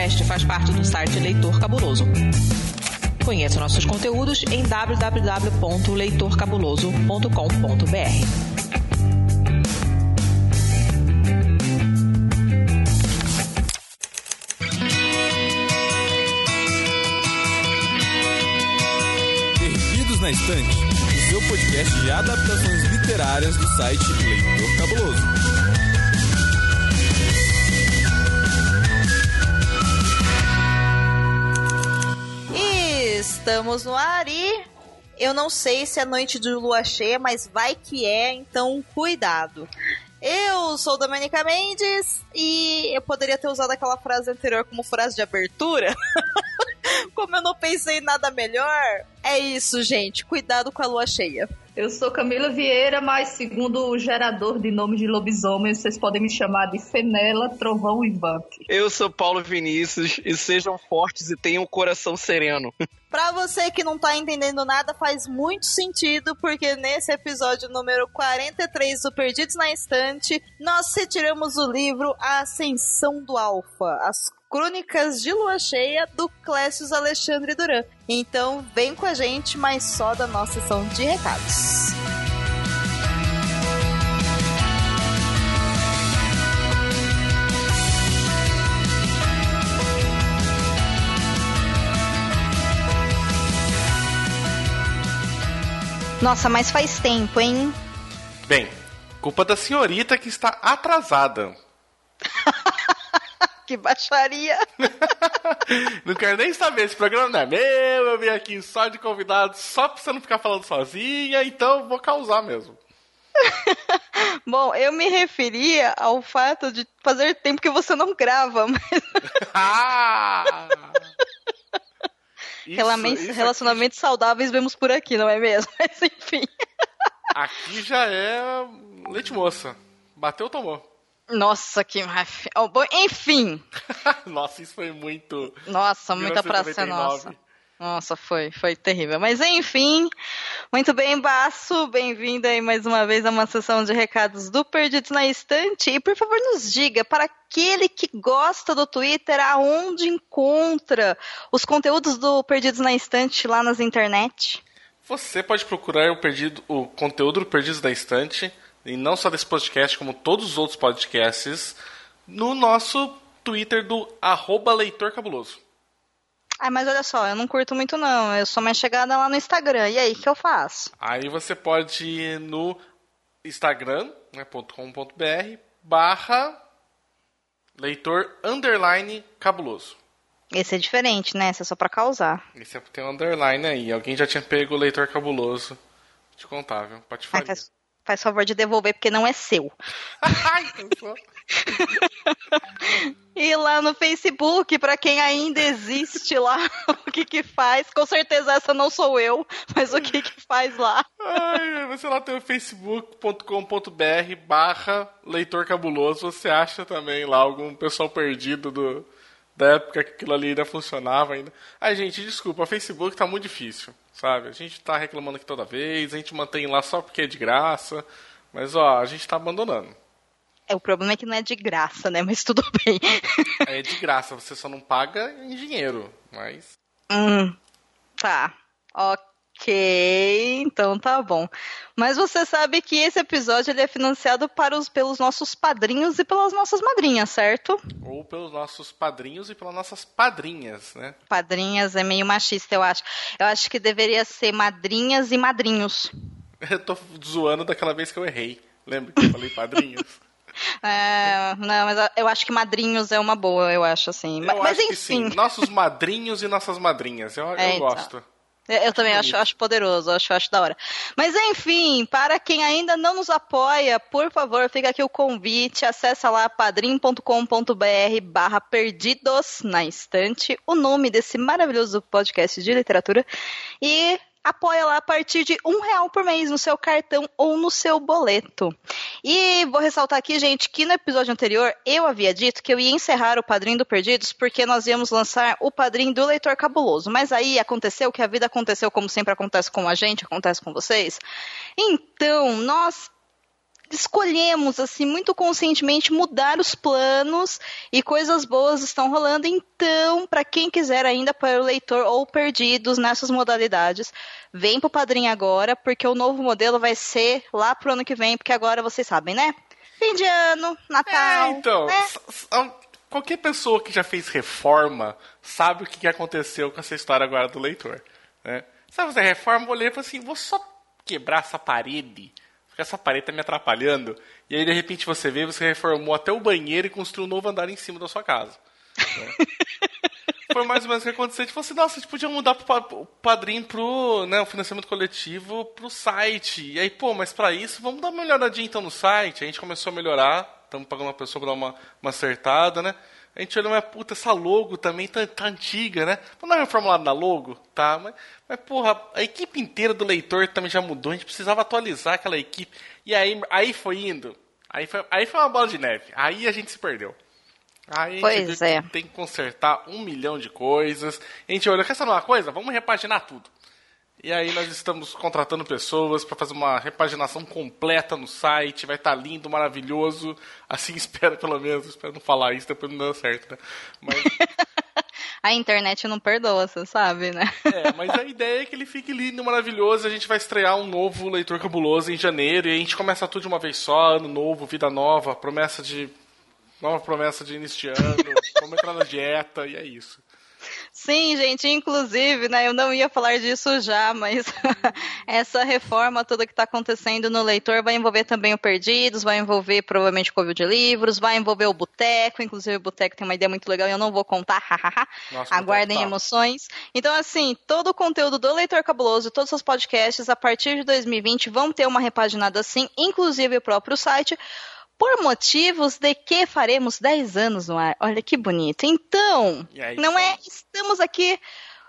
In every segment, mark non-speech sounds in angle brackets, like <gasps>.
podcast faz parte do site Leitor Cabuloso. Conheça nossos conteúdos em www.leitorcabuloso.com.br. Na Estante, o seu podcast de adaptações literárias do site Leitor Cabuloso. Estamos no ar e eu não sei se é noite de lua cheia, mas vai que é, então cuidado. Eu sou Domenica Mendes e eu poderia ter usado aquela frase anterior como frase de abertura. <laughs> como eu não pensei em nada melhor, é isso, gente. Cuidado com a lua cheia. Eu sou Camila Vieira, mas segundo o gerador de nomes de lobisomem, vocês podem me chamar de Fenela, Trovão e Vamp. Eu sou Paulo Vinícius e sejam fortes e tenham um coração sereno. <laughs> Pra você que não tá entendendo nada, faz muito sentido, porque nesse episódio número 43 do Perdidos na Estante, nós retiramos o livro A Ascensão do Alfa, as Crônicas de Lua Cheia do Clécio Alexandre Duran. Então vem com a gente, mas só da nossa sessão de recados. Nossa, mas faz tempo, hein? Bem, culpa da senhorita que está atrasada. <laughs> que baixaria! <laughs> não quero nem saber, esse programa não é meu, eu vim aqui só de convidado, só pra você não ficar falando sozinha, então vou causar mesmo. <laughs> Bom, eu me referia ao fato de fazer tempo que você não grava, mas. ah! Isso, isso Relacionamentos aqui... saudáveis vemos por aqui, não é mesmo? <laughs> Mas enfim. Aqui já é leite moça. Bateu, tomou. Nossa, que. Oh, bom, enfim. <laughs> nossa, isso foi muito. Nossa, muita praça nossa. Nossa, foi, foi terrível. Mas enfim, muito bem, Baço. Bem-vindo aí mais uma vez a uma sessão de recados do Perdidos na Estante. E por favor, nos diga, para aquele que gosta do Twitter, aonde encontra os conteúdos do Perdidos na Estante lá nas internet? Você pode procurar o, perdido, o conteúdo do Perdidos na Estante, e não só desse podcast, como todos os outros podcasts, no nosso Twitter do arroba Leitor Cabuloso. Ah, mas olha só, eu não curto muito não. Eu sou mais chegada lá no Instagram. E aí, o que eu faço? Aí você pode ir no instagram.com.br né, barra leitor underline cabuloso. Esse é diferente, né? Esse é só pra causar. Esse é tem um underline aí. Alguém já tinha pego o leitor cabuloso. Te contar, viu? Pode falar. Faz, faz favor de devolver, porque não é seu. <laughs> então, <laughs> e lá no Facebook, para quem ainda existe lá, <laughs> o que que faz? Com certeza essa não sou eu, mas o que que faz lá? Ai, você lá tem o facebook.com.br barra leitor cabuloso, você acha também lá algum pessoal perdido do, da época que aquilo ali ainda funcionava ainda. Ai, gente, desculpa, o Facebook tá muito difícil, sabe? A gente tá reclamando aqui toda vez, a gente mantém lá só porque é de graça, mas ó, a gente tá abandonando. É, o problema é que não é de graça, né? Mas tudo <laughs> bem. É de graça, você só não paga em dinheiro, mas. Hum, tá. Ok, então tá bom. Mas você sabe que esse episódio ele é financiado para os, pelos nossos padrinhos e pelas nossas madrinhas, certo? Ou pelos nossos padrinhos e pelas nossas padrinhas, né? Padrinhas é meio machista, eu acho. Eu acho que deveria ser madrinhas e madrinhos. <laughs> Eu tô zoando daquela vez que eu errei. Lembra que eu falei padrinhos? <laughs> É, não, mas eu acho que madrinhos é uma boa, eu acho assim. Eu mas acho enfim. Nossos madrinhos e nossas madrinhas. Eu, é, eu então. gosto. Eu também acho, acho poderoso, acho, acho da hora. Mas enfim, para quem ainda não nos apoia, por favor, fica aqui o convite, acessa lá padrim.com.br barra perdidos na estante, o nome desse maravilhoso podcast de literatura, e apoia lá a partir de um real por mês no seu cartão ou no seu boleto. E vou ressaltar aqui, gente, que no episódio anterior eu havia dito que eu ia encerrar o Padrinho do Perdidos porque nós íamos lançar o Padrinho do Leitor Cabuloso. Mas aí aconteceu que a vida aconteceu como sempre acontece com a gente, acontece com vocês. Então, nós escolhemos, assim, muito conscientemente mudar os planos e coisas boas estão rolando. Então, para quem quiser ainda para o leitor ou perdidos nessas modalidades, vem pro Padrinho agora, porque o novo modelo vai ser lá pro ano que vem, porque agora vocês sabem, né? Fim de ano, Natal. É, então, né? qualquer pessoa que já fez reforma sabe o que aconteceu com essa história agora do leitor. Né? Sabe fazer reforma, eu olhei e falei assim, vou só quebrar essa parede, essa parede tá me atrapalhando. E aí, de repente, você vê, você reformou até o banheiro e construiu um novo andar em cima da sua casa. né? <laughs> Foi mais ou menos o que aconteceu. A gente falou assim, nossa, a gente podia mudar o padrinho pro né, o financiamento coletivo pro site. E aí, pô, mas pra isso, vamos dar uma melhoradinha então no site. A gente começou a melhorar, estamos pagando uma pessoa pra dar uma, uma acertada, né? A gente olhou, mas puta, essa logo também tá, tá antiga, né? Vamos dar uma reformulada na logo? Tá, mas, mas porra, a equipe inteira do leitor também já mudou, a gente precisava atualizar aquela equipe. E aí, aí foi indo. Aí foi, aí foi uma bola de neve. Aí a gente se perdeu. Aí a gente é. tem que consertar um milhão de coisas. A gente olhou, quer saber uma coisa? Vamos repaginar tudo. E aí nós estamos contratando pessoas para fazer uma repaginação completa no site. Vai estar lindo, maravilhoso. Assim <laughs> espero, pelo menos. Espero não falar isso, depois não deu certo, né? Mas, <laughs> A internet não perdoa, você sabe, né? é, mas a ideia é que ele fique lindo, maravilhoso. A gente vai estrear um novo Leitor Cabuloso em janeiro. E a gente começa tudo de uma vez só. Ano novo, vida nova. Promessa de... Nova promessa de início de ano. <laughs> Vamos entrar na dieta e é isso. Sim, gente, inclusive, né, eu não ia falar disso já, mas <laughs> essa reforma toda que está acontecendo no leitor vai envolver também o Perdidos, vai envolver provavelmente o Covil de Livros, vai envolver o Boteco, inclusive o Boteco tem uma ideia muito legal e eu não vou contar, <laughs> hahaha. Nossa, Aguardem tá. emoções. Então, assim, todo o conteúdo do Leitor Cabuloso, todos os podcasts, a partir de 2020, vão ter uma repaginada assim, inclusive o próprio site, por motivos de que faremos 10 anos no ar. Olha que bonito. Então, aí, não é? Estamos aqui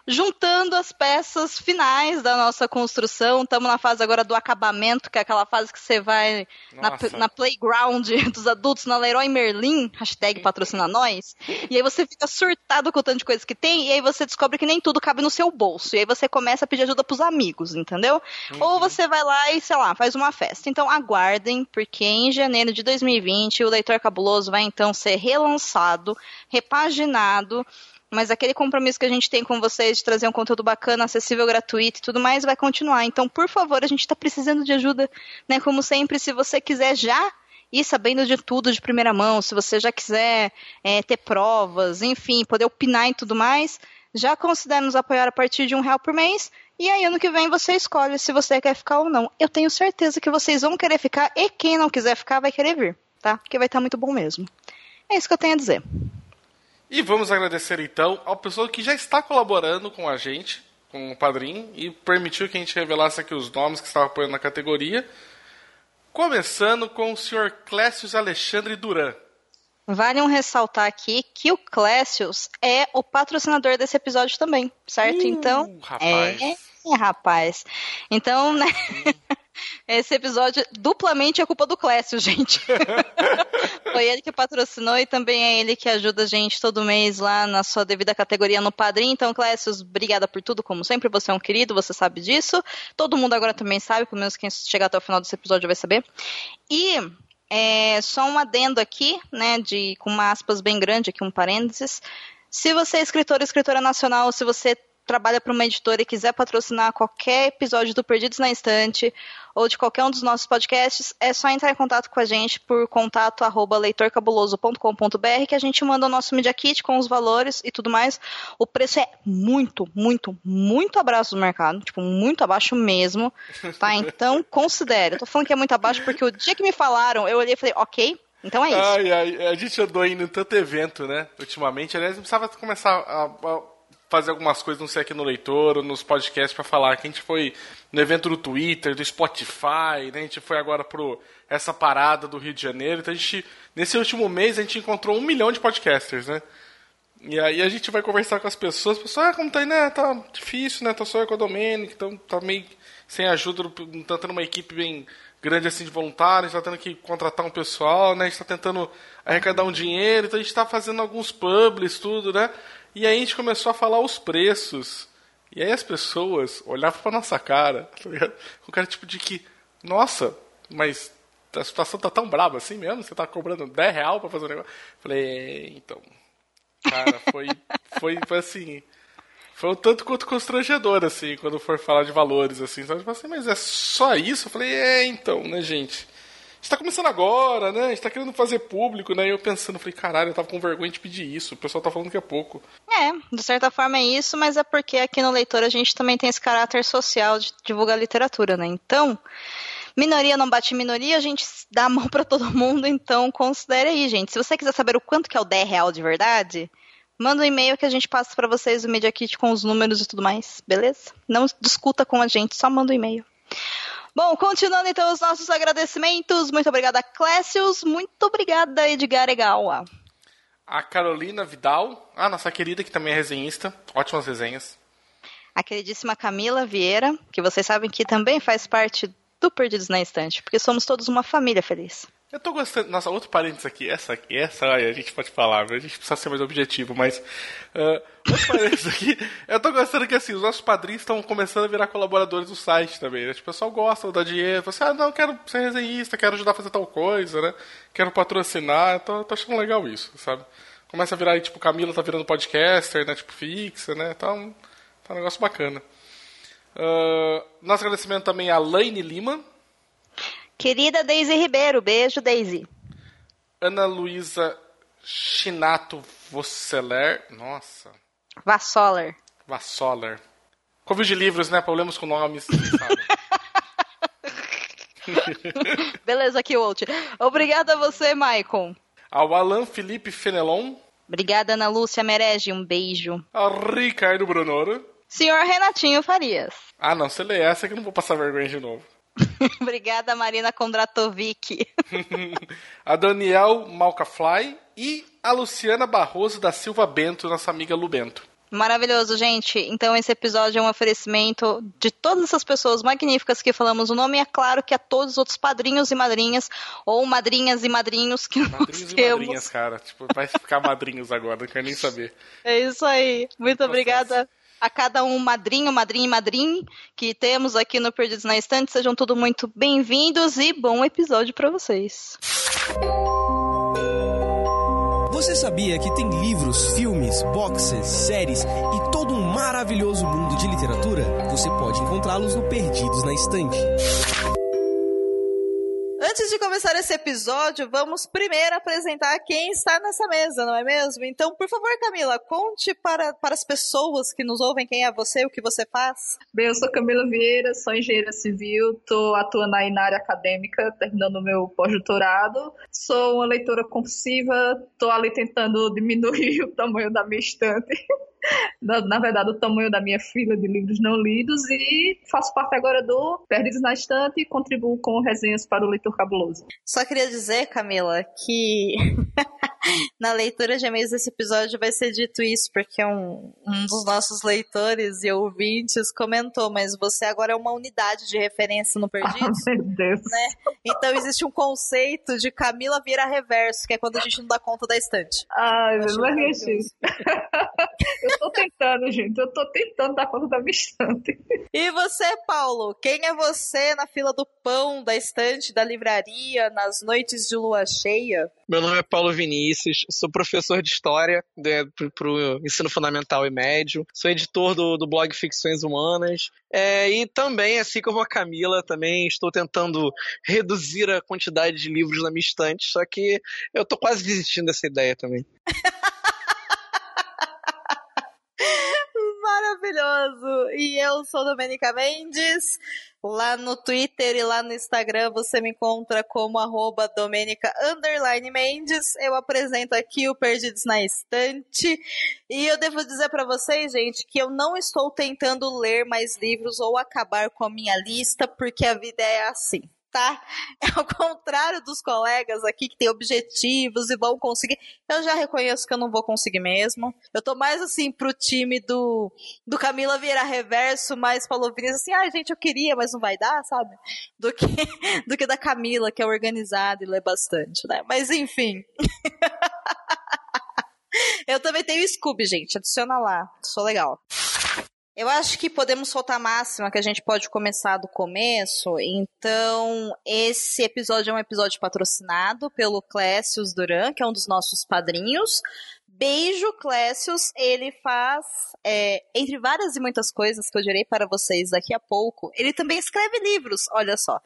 juntando as peças finais da nossa construção. Estamos na fase agora do acabamento, que é aquela fase que você vai na, na playground <laughs> dos adultos, na Leroy Merlin, hashtag patrocina nós. E aí você fica surtado com o tanto de coisas que tem, e aí você descobre que nem tudo cabe no seu bolso. E aí você começa a pedir ajuda pros amigos, entendeu? Ou você vai lá e, sei lá, faz uma festa. Então aguardem, porque em janeiro de 2020 o Leitor Cabuloso vai então ser relançado, repaginado. Mas aquele compromisso que a gente tem com vocês de trazer um conteúdo bacana, acessível, gratuito e tudo mais vai continuar. Então, por favor, a gente está precisando de ajuda, né? Como sempre, se você quiser já ir sabendo de tudo de primeira mão, se você já quiser é, ter provas, enfim, poder opinar e tudo mais, já considere nos apoiar a partir de um real por mês. E aí, ano que vem, você escolhe se você quer ficar ou não. Eu tenho certeza que vocês vão querer ficar e quem não quiser ficar vai querer vir, tá? Porque vai estar muito bom mesmo. É isso que eu tenho a dizer. E vamos agradecer então ao pessoal que já está colaborando com a gente, com o padrinho, e permitiu que a gente revelasse aqui os nomes que estavam apoiando na categoria. Começando com o senhor Clécio Alexandre Duran. Vale um ressaltar aqui que o Clécius é o patrocinador desse episódio também, certo? Uh, então, rapaz. é, é, rapaz. Então, né? Esse episódio duplamente é culpa do Clécio, gente. <laughs> Foi ele que patrocinou e também é ele que ajuda a gente todo mês lá na sua devida categoria no Padrim. Então, Clécio, obrigada por tudo, como sempre. Você é um querido, você sabe disso. Todo mundo agora também sabe, pelo menos quem chegar até o final desse episódio vai saber. E é, só um adendo aqui, né, de, com uma aspas bem grande aqui, um parênteses. Se você é escritor ou escritora nacional, se você trabalha para uma editora e quiser patrocinar qualquer episódio do Perdidos na Estante ou de qualquer um dos nossos podcasts, é só entrar em contato com a gente por contato arroba leitorcabuloso.com.br que a gente manda o nosso Media Kit com os valores e tudo mais. O preço é muito, muito, muito abaixo do mercado, tipo, muito abaixo mesmo, tá? <laughs> Então, considere. Eu tô falando que é muito abaixo porque o dia que me falaram, eu olhei e falei, ok, então é isso. Ai, ai, a gente andou indo em tanto evento, né? Ultimamente. Aliás, não precisava começar a, a fazer algumas coisas, não sei aqui no leitor ou nos podcasts para falar. Que a gente foi no evento do Twitter, do Spotify, né? A gente foi agora pro essa parada do Rio de Janeiro. Então a gente, nesse último mês, a gente encontrou um milhão de podcasters, né? E aí a gente vai conversar com as pessoas, as pessoas, ah, como tá aí, né? Tá difícil, né? Tá só eu com a Domênica, então tá meio sem ajuda, não tá tendo uma equipe bem grande assim de voluntários, tá tendo que contratar um pessoal, né? A gente tá tentando arrecadar um dinheiro, então a gente tá fazendo alguns publis, tudo, né? E aí a gente começou a falar os preços. E aí as pessoas olhavam pra nossa cara, tá ligado? Com cara tipo de que, nossa, mas a situação tá tão braba assim mesmo? Você tá cobrando 10 real pra fazer um negócio? Falei, é, então. Cara, foi, foi, foi assim. Foi um tanto quanto constrangedor, assim, quando for falar de valores, assim. Sabe? Assim, mas é só isso? Eu falei, é, então, né, gente? Está começando agora, né? A gente tá querendo fazer público, né? E eu pensando, falei, caralho, eu tava com vergonha de pedir isso. O pessoal tá falando que é pouco. É, de certa forma é isso, mas é porque aqui no Leitor a gente também tem esse caráter social de divulgar literatura, né? Então, minoria não bate minoria, a gente dá a mão para todo mundo, então considere aí, gente. Se você quiser saber o quanto que é o 10 real de verdade, manda um e-mail que a gente passa para vocês o Media Kit com os números e tudo mais, beleza? Não discuta com a gente, só manda um e-mail. Bom, continuando então os nossos agradecimentos. Muito obrigada, Clécius. Muito obrigada, Edgar Egawa. A Carolina Vidal, a nossa querida que também é resenhista. Ótimas resenhas. A queridíssima Camila Vieira, que vocês sabem que também faz parte do Perdidos na Estante, porque somos todos uma família feliz. Eu tô gostando. Nossa, outro parênteses aqui. Essa aqui, essa aí, a gente pode falar, a gente precisa ser mais objetivo, mas. Uh, outro parênteses aqui. Eu tô gostando que assim, os nossos padrinhos estão começando a virar colaboradores do site também. Né? Tipo, o pessoal gosta da dinheiro. Você, assim, ah, não, quero ser resenhista, quero ajudar a fazer tal coisa, né? Quero patrocinar. Tô, tô achando legal isso, sabe? Começa a virar aí, tipo, Camila tá virando podcaster, né? Tipo, fixa, né? Tá um, tá um negócio bacana. Uh, nosso agradecimento também a Laine Lima Querida Daisy Ribeiro, beijo, Daisy. Ana Luísa Chinato Vosseler, nossa. Vassoler. Vassoler. Covid de livros, né? Problemas com nomes, <laughs> Beleza, aqui, Walt. Obrigada a você, Maicon. Ao Alan Felipe Fenelon. Obrigada, Ana Lúcia Merege, um beijo. Ao Ricardo Brunoro. Senhor Renatinho Farias. Ah, não, você lê essa que eu não vou passar vergonha de novo. <laughs> Obrigada, Marina Kondratovic. a Daniel Malcafly e a Luciana Barroso da Silva Bento, nossa amiga Lu Bento. Maravilhoso, gente. Então esse episódio é um oferecimento de todas essas pessoas magníficas que falamos o nome. E é claro que a todos os outros padrinhos e madrinhas, ou madrinhas e madrinhos que madrinhos nós e temos. madrinhas, cara. Tipo, vai ficar madrinhos agora, não quero nem saber. É isso aí. Muito obrigada a cada um madrinho, madrinha e madrinho que temos aqui no Perdidos na Estante. Sejam todos muito bem-vindos e bom episódio para vocês. Você sabia que tem livros, filmes, boxes, séries e todo um maravilhoso mundo de literatura? Você pode encontrá-los no Perdidos na Estante. Antes de começar esse episódio, vamos primeiro apresentar quem está nessa mesa, não é mesmo? Então, por favor, Camila, conte para, para as pessoas que nos ouvem quem é você, o que você faz. Bem, eu sou Camila Vieira, sou engenheira civil, estou atuando aí na área acadêmica, terminando o meu pós-doutorado. Sou uma leitora compulsiva, estou ali tentando diminuir <laughs> o tamanho da minha estante. Na, verdade, o tamanho da minha fila de livros não lidos e faço parte agora do Perdidos na Estante e contribuo com resenhas para o Leitor Cabuloso. Só queria dizer, Camila, que <laughs> na leitura de e-mails desse episódio vai ser dito isso, porque um, um dos nossos leitores e ouvintes comentou, mas você agora é uma unidade de referência no <laughs> Perdidos. Oh, meu Deus. Né? Então existe um conceito de Camila vira reverso, que é quando a gente não dá conta da estante. Ai, meu Deus. <laughs> Eu tô tentando, gente. Eu tô tentando dar conta da minha estante. E você, Paulo? Quem é você na fila do pão, da estante, da livraria, nas noites de lua cheia? Meu nome é Paulo Vinícius, sou professor de História né, para o ensino fundamental e médio, sou editor do, do blog Ficções Humanas, é, e também, assim como a Camila, também estou tentando reduzir a quantidade de livros na minha estante, só que eu tô quase desistindo dessa ideia também. <laughs> Maravilhoso! E eu sou Domenica Mendes. Lá no Twitter e lá no Instagram você me encontra como arroba Domenica Mendes. Eu apresento aqui o Perdidos na Estante. E eu devo dizer para vocês, gente, que eu não estou tentando ler mais livros ou acabar com a minha lista, porque a vida é assim tá? <laughs> É ao contrário dos colegas aqui que têm objetivos e vão conseguir. Eu já reconheço que eu não vou conseguir mesmo. Eu tô mais assim pro time do, do Camila Vieira Reverso, mais Paulo Vinícius assim, ah, gente, eu queria, mas não vai dar, sabe? Do que, <laughs> do que da Camila, que é organizada e lê bastante, né? Mas enfim. <laughs> eu também tenho Scooby, gente. Adiciona lá. Sou legal. Eu acho que podemos soltar a máxima que a gente pode começar do começo. Então, esse episódio é um episódio patrocinado pelo Clécius Duran, que é um dos nossos padrinhos. Beijo, Clécius. Ele faz, é, entre várias e muitas coisas que eu direi para vocês daqui a pouco, ele também escreve livros, olha só.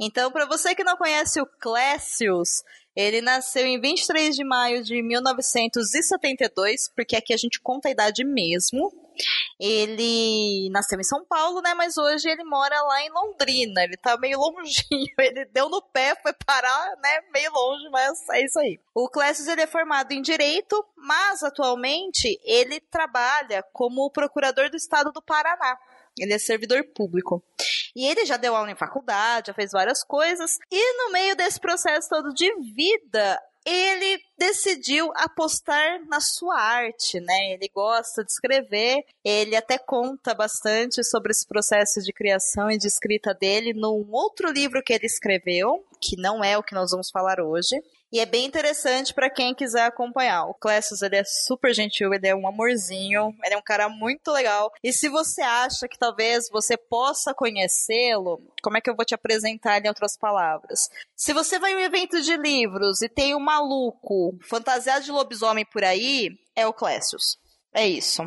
Então, para você que não conhece o Clécius, ele nasceu em 23 de maio de 1972, porque aqui a gente conta a idade mesmo. Ele nasceu em São Paulo, né? Mas hoje ele mora lá em Londrina. Ele tá meio <laughs> longinho. Ele deu no pé, foi parar, né? Meio longe, mas é isso aí. O Clécio ele é formado em Direito, mas atualmente ele trabalha como procurador do Estado do Paraná. Ele é servidor público. E ele já deu aula em faculdade, já fez várias coisas. E no meio desse processo todo de vida, ele decidiu apostar na sua arte, né? Ele gosta de escrever, ele até conta bastante sobre esse processo de criação e de escrita dele num outro livro que ele escreveu, que não é o que nós vamos falar hoje. E é bem interessante para quem quiser acompanhar. O Clécio, ele é super gentil, ele é um amorzinho, ele é um cara muito legal. E se você acha que talvez você possa conhecê-lo, como é que eu vou te apresentar em outras palavras? Se você vai em um evento de livros e tem um maluco fantasiado de lobisomem por aí, é o Clécius. É isso.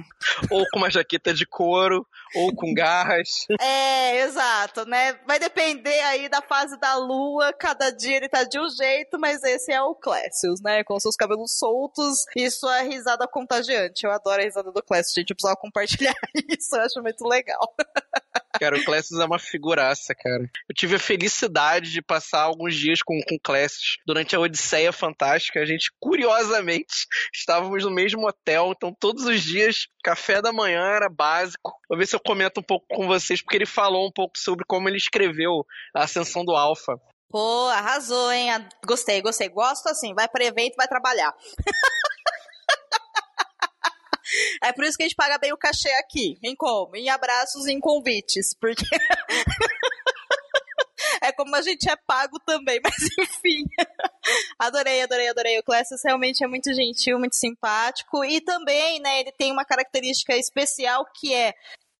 Ou com uma jaqueta de couro, ou com garras. É, exato, né? Vai depender aí da fase da lua, cada dia ele tá de um jeito, mas esse é o Clécius, né? Com seus cabelos soltos e sua risada contagiante. Eu adoro a risada do Clécius, gente. Eu precisava compartilhar <laughs> isso, eu acho muito legal. Cara, o Clécius é uma figuraça, cara. Eu tive a felicidade de passar alguns dias com, com Clécius durante a Odisseia Fantástica. A gente, curiosamente, <laughs> estávamos no mesmo hotel, então todos os dias, café da manhã era básico. Vou ver se eu comento um pouco com vocês, porque ele falou um pouco sobre como ele escreveu a Ascensão do Alpha. Pô, arrasou, hein? Gostei, gostei. Gosto assim, vai para evento, vai trabalhar. <laughs> É por isso que a gente paga bem o cachê aqui. Em como? Em abraços e em convites. Porque. <laughs> é como a gente é pago também, <laughs> mas enfim. adorei, adorei, adorei. O Classes realmente é muito gentil, muito simpático. E também, né, ele tem uma característica especial que é.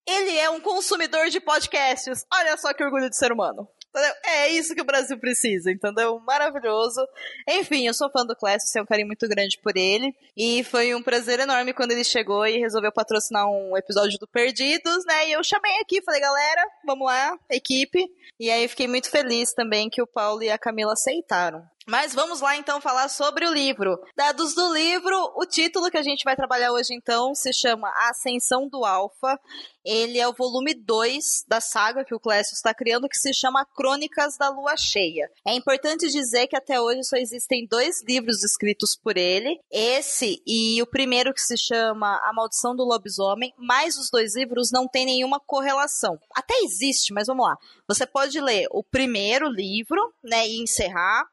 Ele é um consumidor de podcasts. Olha só que orgulho de ser humano. Entendeu? É isso que o Brasil precisa, entendeu? Maravilhoso. Enfim, eu sou fã do Clécio, tenho um carinho muito grande por ele. E foi um prazer enorme quando ele chegou e resolveu patrocinar um episódio do Perdidos, né? E eu chamei aqui, falei, galera, vamos lá, equipe. E aí fiquei muito feliz também que o Paulo e a Camila aceitaram. Mas vamos lá então falar sobre o livro. Dados do livro, o título que a gente vai trabalhar hoje então se chama A Ascensão do Alfa. Ele é o volume 2 da saga que o Clécio está criando, que se chama Crônicas da Lua Cheia. É importante dizer que até hoje só existem dois livros escritos por ele, esse e o primeiro que se chama A Maldição do Lobisomem, mas os dois livros não têm nenhuma correlação. Até existe, mas vamos lá. Você pode ler o primeiro livro, né, e encerrar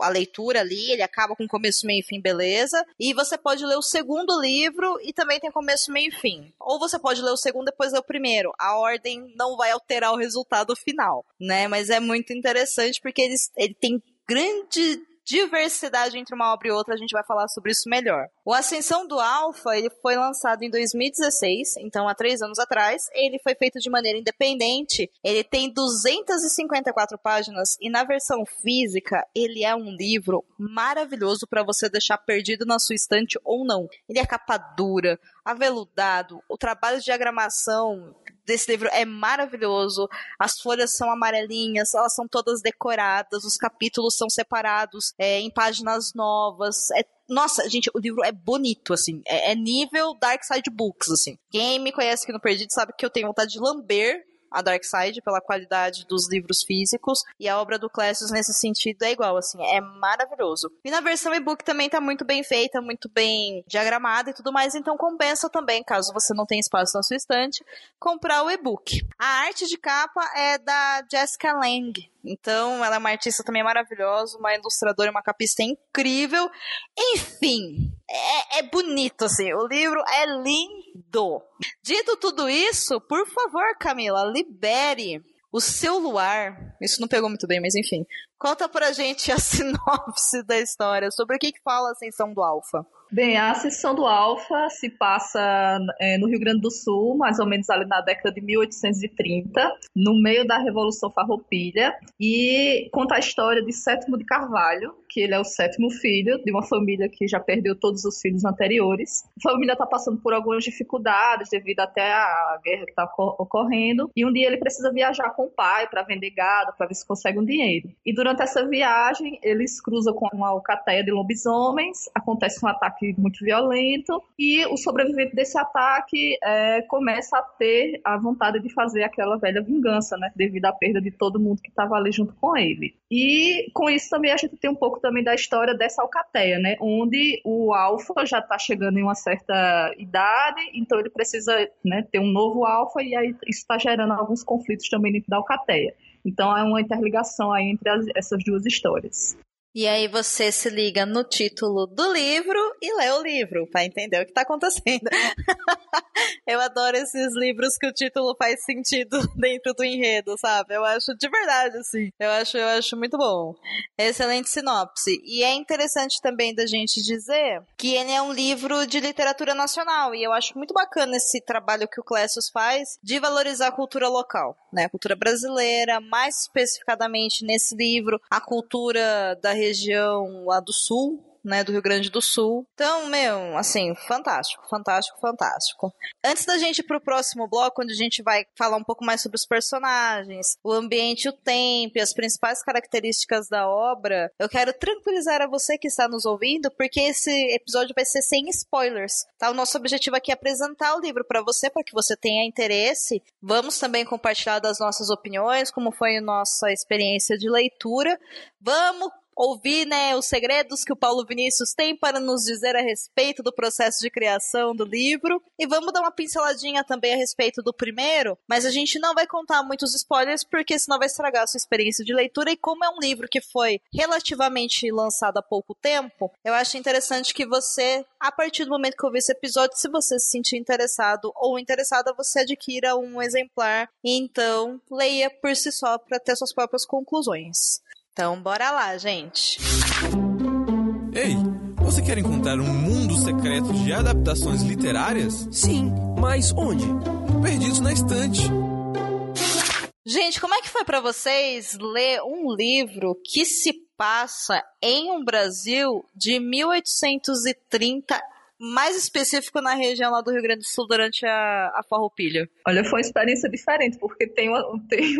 a leitura ali, ele acaba com começo, meio e fim, beleza. E você pode ler o segundo livro e também tem começo, meio e fim. Ou você pode ler o segundo depois ler o primeiro. A ordem não vai alterar o resultado final, né? Mas é muito interessante porque ele, ele tem grande diversidade entre uma obra e outra, a gente vai falar sobre isso melhor. O Ascensão do Alpha, ele foi lançado em 2016, então há três anos atrás. Ele foi feito de maneira independente. Ele tem 254 páginas e na versão física ele é um livro maravilhoso para você deixar perdido na sua estante ou não. Ele é capa dura, aveludado, o trabalho de diagramação desse livro é maravilhoso. As folhas são amarelinhas, elas são todas decoradas, os capítulos são separados é, em páginas novas. É nossa, gente, o livro é bonito, assim. É, é, nível Dark Side Books, assim. Quem me conhece aqui no Perdido sabe que eu tenho vontade de lamber a Dark Side pela qualidade dos livros físicos e a obra do Clécius nesse sentido é igual, assim, é maravilhoso. E na versão e-book também tá muito bem feita, muito bem diagramada e tudo mais, então compensa também, caso você não tenha espaço na sua estante, comprar o e-book. A arte de capa é da Jessica Lang. Então, ela é uma artista também maravilhosa, uma ilustradora, uma capista incrível. Enfim, é, é bonito, assim. O livro é lindo. Dito tudo isso, por favor, Camila, libere o seu luar. Isso não pegou muito bem, mas enfim. Conta pra gente a <laughs> sinopse da história, sobre o que, que fala a Ascensão do Alfa. Bem, a Ascensão do Alfa se passa é, no Rio Grande do Sul, mais ou menos ali na década de 1830, no meio da Revolução Farroupilha, e conta a história de Sétimo de Carvalho, que ele é o sétimo filho de uma família que já perdeu todos os filhos anteriores. A família está passando por algumas dificuldades devido até à guerra que está ocorrendo, e um dia ele precisa viajar com o pai para vender gado, para ver se consegue um dinheiro. E durante essa viagem, eles cruzam com uma alcateia de lobisomens, acontece um ataque muito violento, e o sobrevivente desse ataque é, começa a ter a vontade de fazer aquela velha vingança, né, devido à perda de todo mundo que estava ali junto com ele. E com isso também a gente tem um pouco também da história dessa alcateia, né, onde o alfa já está chegando em uma certa idade, então ele precisa né, ter um novo alfa, e aí isso está gerando alguns conflitos também dentro da alcateia. Então é uma interligação aí entre as, essas duas histórias. E aí você se liga no título do livro e lê o livro para entender o que está acontecendo. <laughs> eu adoro esses livros que o título faz sentido <laughs> dentro do enredo, sabe? Eu acho de verdade assim. Eu acho, eu acho muito bom. Excelente sinopse. E é interessante também da gente dizer que ele é um livro de literatura nacional e eu acho muito bacana esse trabalho que o Clécius faz de valorizar a cultura local, né? A cultura brasileira, mais especificadamente nesse livro, a cultura da região lá do sul, né, do Rio Grande do Sul. Então, meu, assim, fantástico, fantástico, fantástico. Antes da gente ir pro próximo bloco, onde a gente vai falar um pouco mais sobre os personagens, o ambiente, o tempo e as principais características da obra, eu quero tranquilizar a você que está nos ouvindo, porque esse episódio vai ser sem spoilers, tá? O nosso objetivo aqui é apresentar o livro para você, para que você tenha interesse. Vamos também compartilhar das nossas opiniões, como foi a nossa experiência de leitura. Vamos ouvir né, os segredos que o Paulo Vinícius tem para nos dizer a respeito do processo de criação do livro. E vamos dar uma pinceladinha também a respeito do primeiro, mas a gente não vai contar muitos spoilers, porque senão vai estragar a sua experiência de leitura. E como é um livro que foi relativamente lançado há pouco tempo, eu acho interessante que você, a partir do momento que ouvir esse episódio, se você se sentir interessado ou interessada, você adquira um exemplar e então leia por si só para ter suas próprias conclusões. Então, bora lá, gente. Ei, você quer encontrar um mundo secreto de adaptações literárias? Sim, mas onde? Perdidos na estante. Gente, como é que foi para vocês ler um livro que se passa em um Brasil de 1830 mais específico na região lá do Rio Grande do Sul durante a, a Farroupilha? Olha, foi uma experiência diferente, porque tem, <laughs> tem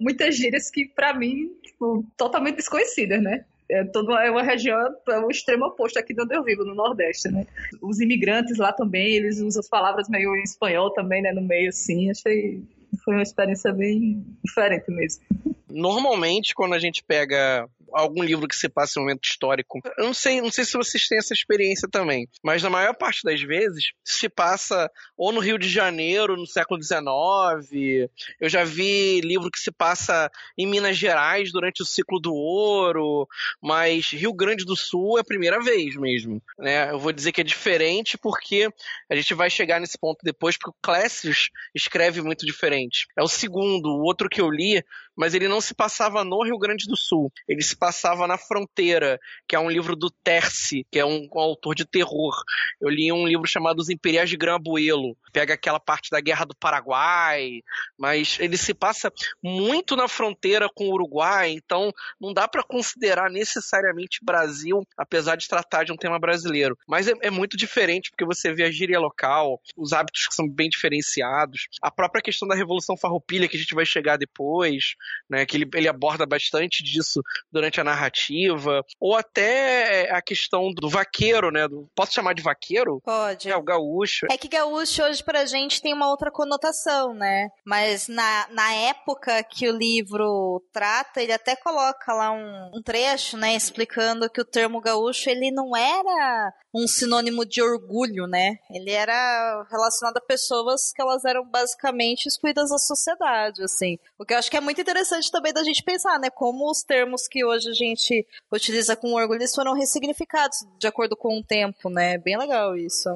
muitas gírias que, para mim, tipo, totalmente desconhecidas, né? É, toda é uma região, é o extremo oposto aqui de onde eu vivo, no Nordeste, né? Os imigrantes lá também, eles usam as palavras meio em espanhol também, né? No meio, assim, achei... Foi uma experiência bem diferente mesmo. Normalmente, quando a gente pega algum livro que se passa em um momento histórico. Eu não sei, não sei se vocês têm essa experiência também, mas na maior parte das vezes se passa ou no Rio de Janeiro, no século XIX. Eu já vi livro que se passa em Minas Gerais durante o ciclo do ouro, mas Rio Grande do Sul é a primeira vez mesmo. Né? Eu vou dizer que é diferente porque a gente vai chegar nesse ponto depois, porque o Clécius escreve muito diferente. É o segundo, o outro que eu li, mas ele não se passava no Rio Grande do Sul. Ele se passava na Fronteira, que é um livro do Terce, que é um, um autor de terror. Eu li um livro chamado Os Imperiais de Grambuelo, pega aquela parte da Guerra do Paraguai, mas ele se passa muito na fronteira com o Uruguai, então não dá para considerar necessariamente Brasil, apesar de tratar de um tema brasileiro. Mas é, é muito diferente, porque você vê a gíria local, os hábitos que são bem diferenciados, a própria questão da Revolução Farroupilha, que a gente vai chegar depois, né, que ele, ele aborda bastante disso durante a narrativa, ou até a questão do vaqueiro, né? Do, posso chamar de vaqueiro? Pode. É, o gaúcho. É que gaúcho hoje pra gente tem uma outra conotação, né? Mas na, na época que o livro trata, ele até coloca lá um, um trecho, né? Explicando que o termo gaúcho, ele não era um sinônimo de orgulho, né? Ele era relacionado a pessoas que elas eram basicamente excluídas da sociedade, assim. O que eu acho que é muito interessante também da gente pensar, né? Como os termos que hoje a gente utiliza com orgulho, eles foram ressignificados de acordo com o tempo, né? Bem legal isso.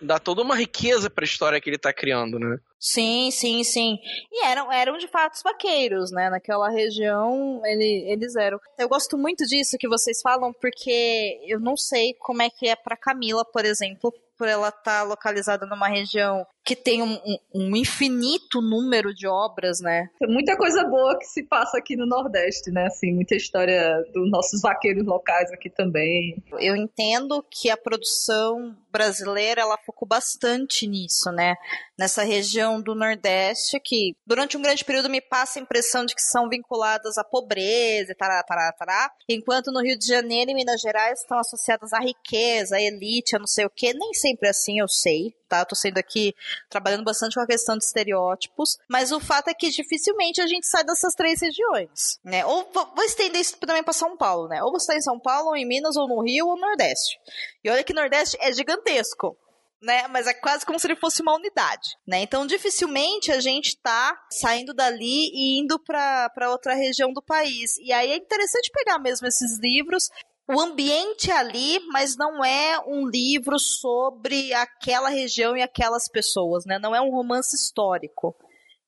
dá toda uma riqueza para a história que ele está criando, né? Sim, sim, sim. E eram, eram de fato vaqueiros, né? Naquela região, ele, eles eram. Eu gosto muito disso que vocês falam, porque eu não sei como é que é para Camila, por exemplo, por ela estar tá localizada numa região que tem um, um, infinito número de obras, né? Tem muita coisa boa que se passa aqui no Nordeste, né? Assim, muita história dos nossos vaqueiros locais aqui também. Eu entendo que a produção brasileira ela focou bastante nisso, né? Nessa região do Nordeste que durante um grande período me passa a impressão de que são vinculadas à pobreza e tará, tará, tará, enquanto no Rio de Janeiro e Minas Gerais estão associadas à riqueza, à elite, a não sei o que. Nem sempre é assim, eu sei, tá? Tô sendo aqui trabalhando bastante com a questão de estereótipos, mas o fato é que dificilmente a gente sai dessas três regiões, né? Ou vou estender isso também para São Paulo, né? Ou você está em São Paulo, ou em Minas, ou no Rio, ou no Nordeste. E olha que Nordeste é gigantesco. Né? Mas é quase como se ele fosse uma unidade, né? Então, dificilmente a gente tá saindo dali e indo para outra região do país. E aí é interessante pegar mesmo esses livros o ambiente ali, mas não é um livro sobre aquela região e aquelas pessoas, né? Não é um romance histórico.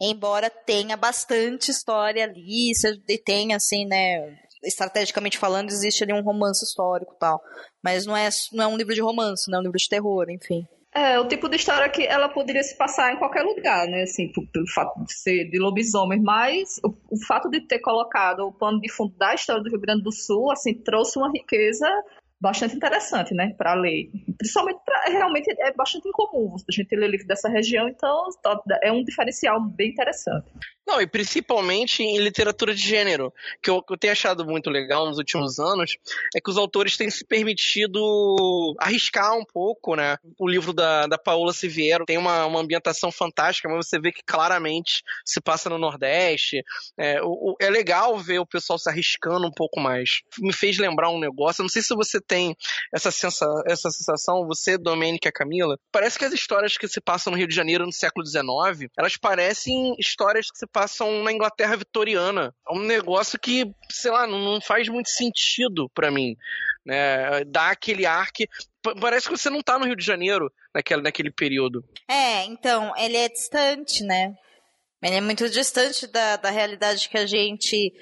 Embora tenha bastante história ali, e tenha, assim, né? Estrategicamente falando, existe ali um romance histórico tal. Mas não é, não é um livro de romance, não é um livro de terror, enfim. É, o tipo de história que ela poderia se passar em qualquer lugar, né? Assim, pelo fato de ser de lobisomem, mas o, o, fato de ter colocado o pano de fundo da história do Rio Grande do Sul, assim, trouxe uma riqueza bastante interessante, né, para ler. Principalmente, pra, realmente é bastante incomum a gente ler livro dessa região, então é um diferencial bem interessante. Não, e principalmente em literatura de gênero, que eu, que eu tenho achado muito legal nos últimos anos, é que os autores têm se permitido arriscar um pouco, né? O livro da, da Paola Siviero tem uma, uma ambientação fantástica, mas você vê que claramente se passa no Nordeste. É, o, é legal ver o pessoal se arriscando um pouco mais. Me fez lembrar um negócio, não sei se você tem essa, sensa, essa sensação, você, Domênica e Camila, parece que as histórias que se passam no Rio de Janeiro no século XIX, elas parecem histórias que se passam na Inglaterra vitoriana. É um negócio que, sei lá, não, faz muito sentido para mim. Né? Dá aquele ar que. Parece que você não tá no Rio de Janeiro naquele, naquele período. É, então, ele é distante, né? Ele é muito distante da, da realidade que a gente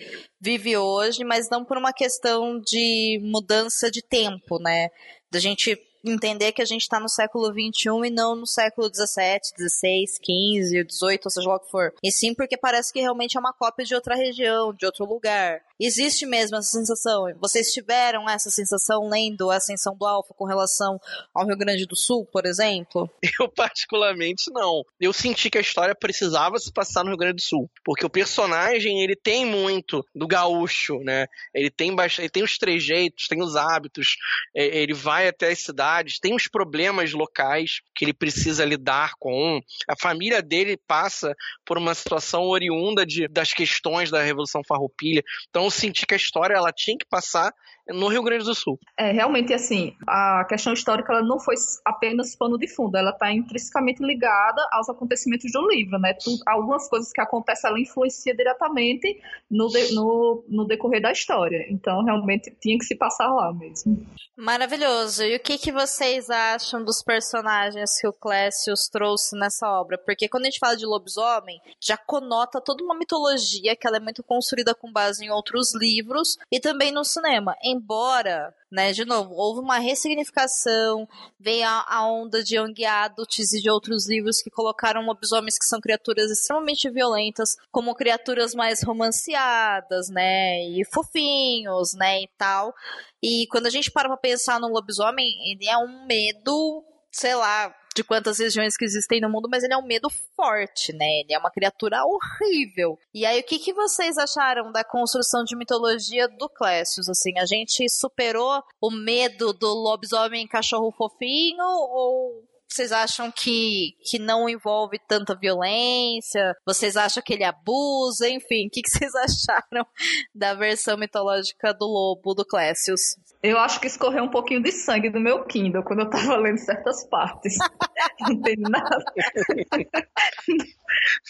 vive hoje, mas não por uma questão de mudança de tempo, né? Da gente entender que a gente está no século XXI e não no século XVII, XVI, XV, XVIII, ou seja lá o que for. E sim porque parece que realmente é uma cópia de outra região, de outro lugar. Existe mesmo essa sensação? Vocês tiveram essa sensação lendo a Ascensão do Alfa com relação ao Rio Grande do Sul, por exemplo? Eu, particularmente, não. Eu senti que a história precisava se passar no Rio Grande do Sul. Porque o personagem, ele tem muito do gaúcho, né? Ele tem, ele tem os trejeitos, tem os hábitos, é, ele vai até as cidades, tem os problemas locais que ele precisa lidar com. A família dele passa por uma situação oriunda de, das questões da Revolução Farroupilha. Então, então eu senti que a história ela tinha que passar no Rio Grande do Sul. É, realmente, assim, a questão histórica ela não foi apenas pano de fundo, ela está intrinsecamente ligada aos acontecimentos do livro, né? Tudo, algumas coisas que acontecem ela influencia diretamente no, de, no, no decorrer da história. Então, realmente, tinha que se passar lá mesmo. Maravilhoso. E o que, que vocês acham dos personagens que o Clécius trouxe nessa obra? Porque quando a gente fala de lobisomem, já conota toda uma mitologia que ela é muito construída com base em outros livros e também no cinema. Em embora, né, de novo, houve uma ressignificação, veio a, a onda de Young Adults e de outros livros que colocaram lobisomens que são criaturas extremamente violentas como criaturas mais romanceadas, né, e fofinhos, né, e tal. E quando a gente para pra pensar no lobisomem, ele é um medo, sei lá, de quantas regiões que existem no mundo, mas ele é um medo forte, né? Ele é uma criatura horrível. E aí, o que, que vocês acharam da construção de mitologia do Clécius? Assim, a gente superou o medo do lobisomem cachorro fofinho ou vocês acham que, que não envolve tanta violência? Vocês acham que ele abusa? Enfim, o que, que <laughs> vocês acharam da versão mitológica do lobo do Clécius? Eu acho que escorreu um pouquinho de sangue do meu Kindle quando eu tava lendo certas partes. <laughs> Não tem nada.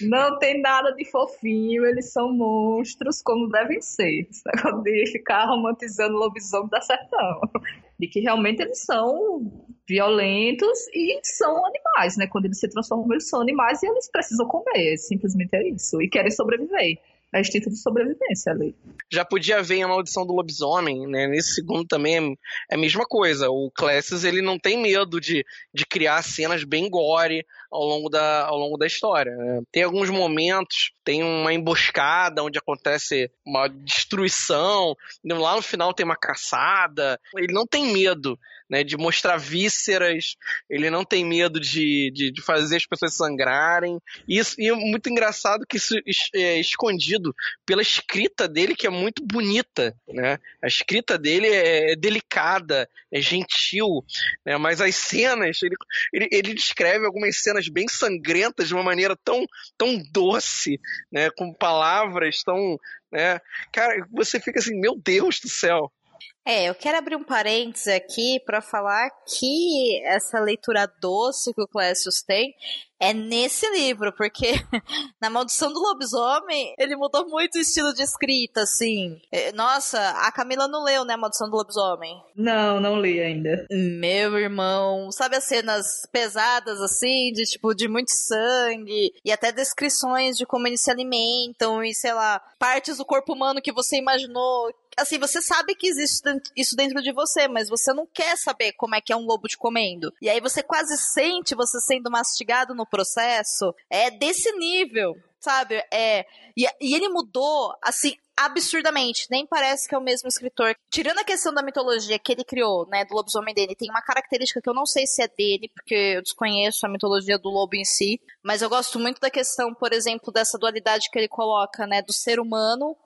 Não tem nada de fofinho, eles são monstros como devem ser. Esse negócio de ficar romantizando lobisomem da sertão. De que realmente eles são violentos e são animais, né? Quando eles se transformam, eles são animais e eles precisam comer. Simplesmente é isso. E querem sobreviver é instinto de sobrevivência ali. Já podia ver a maldição do lobisomem, né? Nesse segundo também é, é a mesma coisa. O Classes, ele não tem medo de, de criar cenas bem gore ao longo da, ao longo da história. Né? Tem alguns momentos, tem uma emboscada onde acontece uma destruição, lá no final tem uma caçada. Ele não tem medo né, de mostrar vísceras, ele não tem medo de, de, de fazer as pessoas sangrarem. E, isso, e é muito engraçado que isso é escondido pela escrita dele, que é muito bonita. Né? A escrita dele é delicada, é gentil, né? mas as cenas, ele, ele, ele descreve algumas cenas bem sangrentas de uma maneira tão, tão doce, né? com palavras tão. Né? Cara, você fica assim, meu Deus do céu. É, eu quero abrir um parênteses aqui para falar que essa leitura doce que o Clécius tem é nesse livro, porque <laughs> na Maldição do Lobisomem ele mudou muito o estilo de escrita, assim. É, nossa, a Camila não leu, né, Maldição do Lobisomem? Não, não li ainda. Meu irmão, sabe as cenas pesadas, assim, de tipo, de muito sangue, e até descrições de como eles se alimentam, e sei lá, partes do corpo humano que você imaginou assim, você sabe que existe isso dentro de você, mas você não quer saber como é que é um lobo te comendo. E aí você quase sente você sendo mastigado no processo. É desse nível, sabe? É, e, e ele mudou, assim, absurdamente. Nem parece que é o mesmo escritor. Tirando a questão da mitologia que ele criou, né, do lobisomem dele, tem uma característica que eu não sei se é dele, porque eu desconheço a mitologia do lobo em si, mas eu gosto muito da questão, por exemplo, dessa dualidade que ele coloca, né, do ser humano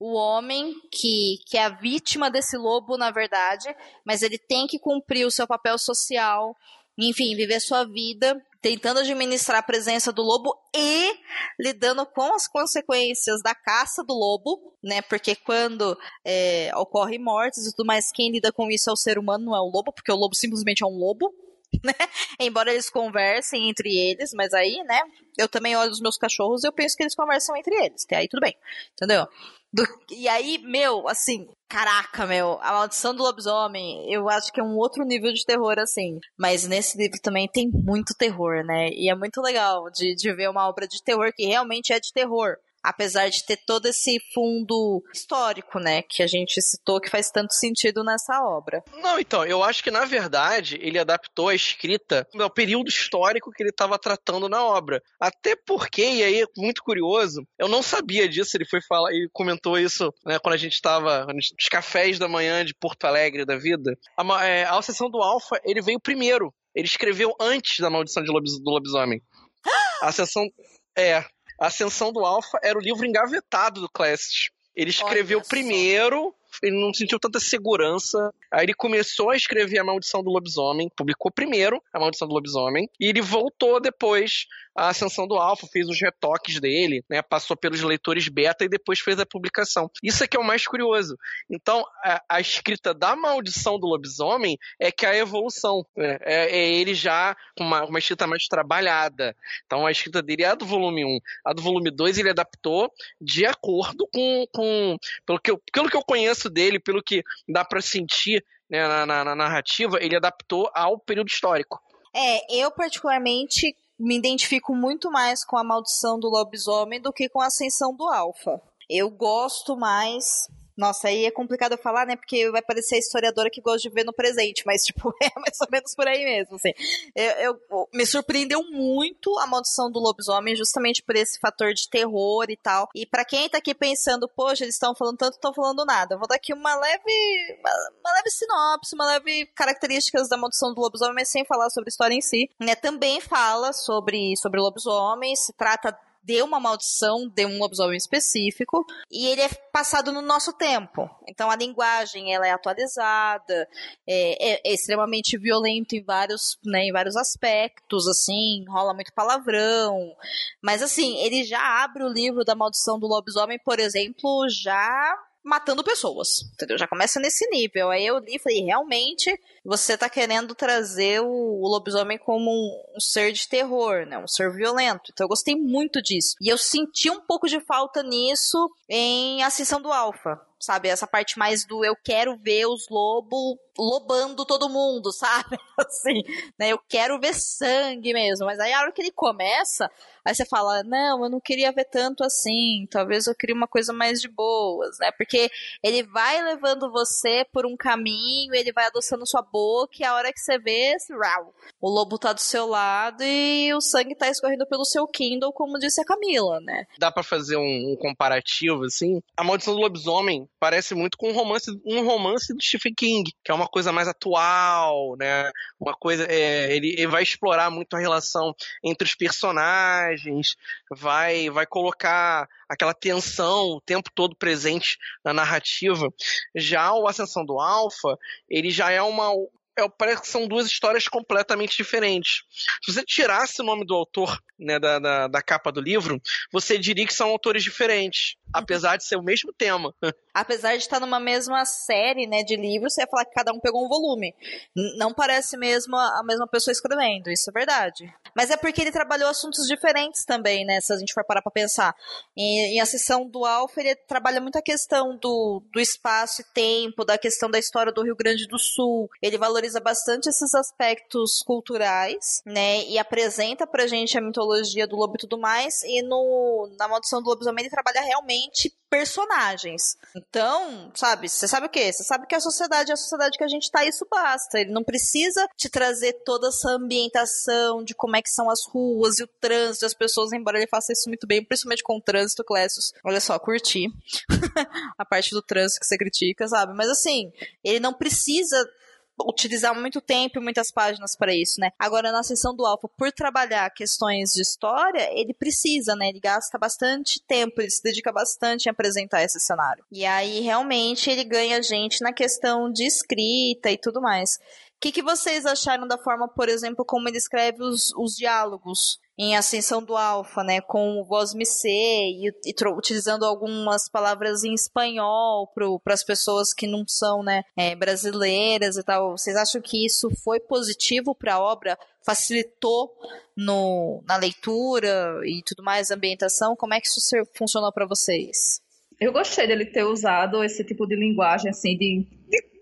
o homem que, que é a vítima desse lobo, na verdade, mas ele tem que cumprir o seu papel social, enfim, viver sua vida tentando administrar a presença do lobo e lidando com as consequências da caça do lobo, né? Porque quando é, ocorre mortes e tudo mais, quem lida com isso é o ser humano, não é o lobo, porque o lobo simplesmente é um lobo. <laughs> Né? Embora eles conversem entre eles, mas aí, né? Eu também olho os meus cachorros e eu penso que eles conversam entre eles. Até aí tudo bem. Entendeu? Do, e aí, meu, assim, caraca, meu, a maldição do lobisomem, eu acho que é um outro nível de terror, assim. Mas nesse livro também tem muito terror, né? E é muito legal de, de ver uma obra de terror que realmente é de terror apesar de ter todo esse fundo histórico, né, que a gente citou que faz tanto sentido nessa obra. Não, então, eu acho que na verdade ele adaptou a escrita ao período histórico que ele estava tratando na obra. Até porque, e aí é muito curioso, eu não sabia disso, ele foi falar, ele comentou isso, né, quando a gente estava nos cafés da manhã de Porto Alegre da vida. A, é, a do Alfa, ele veio primeiro. Ele escreveu antes da Maldição de lobis, do Lobisomem. <gasps> A Ascensão é, a Ascensão do Alpha era o livro engavetado do Classic. Ele escreveu primeiro, ele não sentiu tanta segurança. Aí ele começou a escrever A Maldição do Lobisomem, publicou primeiro A Maldição do Lobisomem, e ele voltou depois a ascensão do Alpha, fez os retoques dele, né, passou pelos leitores beta e depois fez a publicação. Isso é que é o mais curioso. Então, a, a escrita da maldição do lobisomem é que é a evolução. Né, é, é, ele já com uma, uma, escrita mais trabalhada. Então, a escrita dele é a do volume 1. A do volume 2 ele adaptou de acordo com. com pelo, que eu, pelo que eu conheço dele, pelo que dá para sentir né, na, na, na narrativa, ele adaptou ao período histórico. É, eu particularmente me identifico muito mais com a maldição do lobisomem do que com a ascensão do alfa. Eu gosto mais nossa, aí é complicado eu falar, né? Porque vai parecer a historiadora que gosta de ver no presente, mas, <laughs> tipo, é mais ou menos por aí mesmo, assim. Eu, eu, me surpreendeu muito a maldição do lobisomem, justamente por esse fator de terror e tal. E para quem tá aqui pensando, poxa, eles estão falando tanto, estão falando nada. Eu vou dar aqui uma leve, uma, uma, leve sinopse, uma leve características da maldição do lobisomem, mas sem falar sobre a história em si. Né? Também fala sobre, sobre lobisomem, se trata de uma maldição de um lobisomem específico e ele é passado no nosso tempo. Então a linguagem ela é atualizada, é, é, é extremamente violento em vários, né, em vários aspectos, assim, rola muito palavrão. Mas assim, ele já abre o livro da maldição do lobisomem, por exemplo, já matando pessoas, entendeu? Já começa nesse nível. Aí eu li e falei, realmente, você tá querendo trazer o, lobisomem como um, um, ser de terror, né? Um ser violento. Então eu gostei muito disso. E eu senti um pouco de falta nisso em Ascensão do Alfa. Sabe? Essa parte mais do eu quero ver os lobos lobando todo mundo, <laughs> sabe? Assim, né? Eu quero ver sangue mesmo. Mas aí a hora que ele começa, aí você fala, não, eu não queria ver tanto assim. Talvez eu queria uma coisa mais de boas, né? Porque ele vai levando você por um caminho, ele vai adoçando sua boca, e a hora que você vê, rau, o lobo tá do seu lado e o sangue tá escorrendo pelo seu Kindle, como disse a Camila, né? Dá para fazer um, um, comparativo, assim. A Maldição do Lobisomem parece muito com um romance, um romance do Stephen King, que é uma coisa mais atual, né? Uma coisa. É, ele, ele, vai explorar muito a relação entre os personagens, vai, vai colocar aquela tensão o tempo todo presente na narrativa. Já o Ascensão do Alpha, ele já é uma, é, parece que são duas histórias completamente diferentes. Se você tirasse o nome do autor né, da, da, da, capa do livro, você diria que são autores diferentes, apesar de ser o mesmo tema. <laughs> Apesar de estar numa mesma série né, de livros, você ia falar que cada um pegou um volume. Não parece mesmo a mesma pessoa escrevendo, isso é verdade. Mas é porque ele trabalhou assuntos diferentes também, né? Se a gente for parar pra pensar. E, em a sessão do Alfa, ele trabalha muito a questão do, do espaço e tempo, da questão da história do Rio Grande do Sul. Ele valoriza bastante esses aspectos culturais, né? E apresenta pra gente a mitologia do lobo e tudo mais. E no, na Maldição do Lobisomem ele trabalha realmente personagens. Então, sabe, você sabe o quê? Você sabe que a sociedade é a sociedade que a gente tá, isso basta. Ele não precisa te trazer toda essa ambientação de como é que são as ruas e o trânsito as pessoas, embora ele faça isso muito bem, principalmente com o trânsito, Clécius. Olha só, curti <laughs> a parte do trânsito que você critica, sabe? Mas assim, ele não precisa utilizar muito tempo e muitas páginas para isso, né? Agora, na sessão do Alpha, por trabalhar questões de história, ele precisa, né? Ele gasta bastante tempo, ele se dedica bastante em apresentar esse cenário. E aí, realmente, ele ganha gente na questão de escrita e tudo mais. O que, que vocês acharam da forma, por exemplo, como ele escreve os, os diálogos? em Ascensão do Alfa, né, com o voz Missê e, e utilizando algumas palavras em espanhol para as pessoas que não são, né, é, brasileiras e tal. Vocês acham que isso foi positivo para a obra? Facilitou no, na leitura e tudo mais, a ambientação? Como é que isso funcionou para vocês? Eu gostei dele ter usado esse tipo de linguagem, assim, de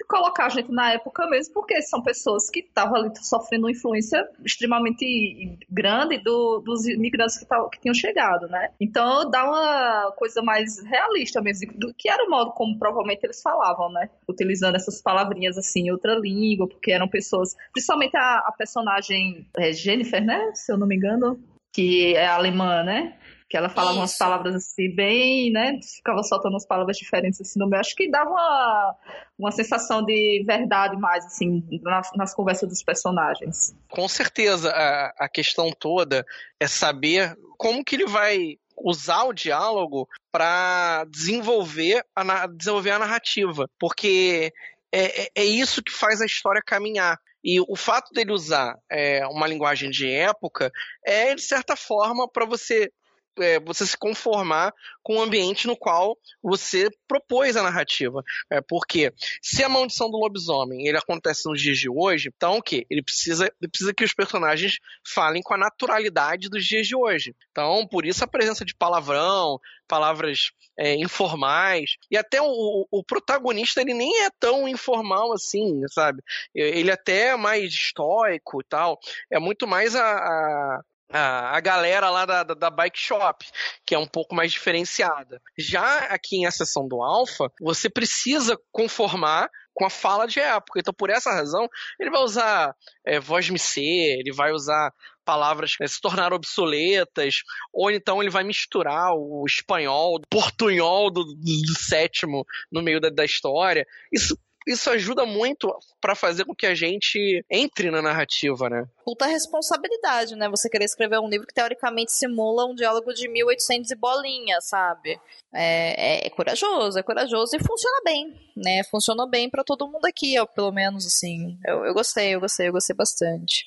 colocar a gente na época mesmo, porque são pessoas que estavam ali sofrendo uma influência extremamente grande do, dos imigrantes que, tavam, que tinham chegado, né? Então dá uma coisa mais realista mesmo, do que era o modo como provavelmente eles falavam, né? Utilizando essas palavrinhas assim em outra língua, porque eram pessoas, principalmente a, a personagem é Jennifer, né? Se eu não me engano, que é alemã, né? Que ela falava Isso. umas palavras assim, bem, né? Ficava soltando umas palavras diferentes assim no meio. Acho que dava uma, uma sensação de verdade mais, assim, nas, nas conversas dos personagens. Com certeza, a, a questão toda é saber como que ele vai usar o diálogo para desenvolver a, desenvolver a narrativa. Porque é, é, é, isso que faz a história caminhar. E o fato dele usar é, uma linguagem de época é, de certa forma, para você é, você se conformar com o ambiente no qual você propôs a narrativa. É, porque se a maldição do lobisomem ele acontece nos dias de hoje, então o quê? Ele precisa, ele precisa que os personagens falem com a naturalidade dos dias de hoje. Então, por isso a presença de palavrão, palavras é, informais, e até o, o, protagonista ele nem é tão informal assim, sabe? Ele até é mais estoico e tal. É muito mais a, a a, a galera lá da, da, da, bike shop, que é um pouco mais diferenciada. Já aqui em a sessão do Alpha, você precisa conformar com a fala de época. Então, por essa razão, ele vai usar é, voz missê, ele vai usar palavras que se tornaram obsoletas, ou então ele vai misturar o espanhol, o portunhol do, do, do sétimo no meio da, da história. Isso isso ajuda muito para fazer com que a gente entre na narrativa, né? Puta responsabilidade, né? Você querer escrever um livro que teoricamente simula um diálogo de 1800 e bolinha, sabe? É, é, é corajoso, é corajoso e funciona bem, né? Funcionou bem para todo mundo aqui, ó, pelo menos, assim. Eu, eu gostei, eu gostei, eu gostei bastante.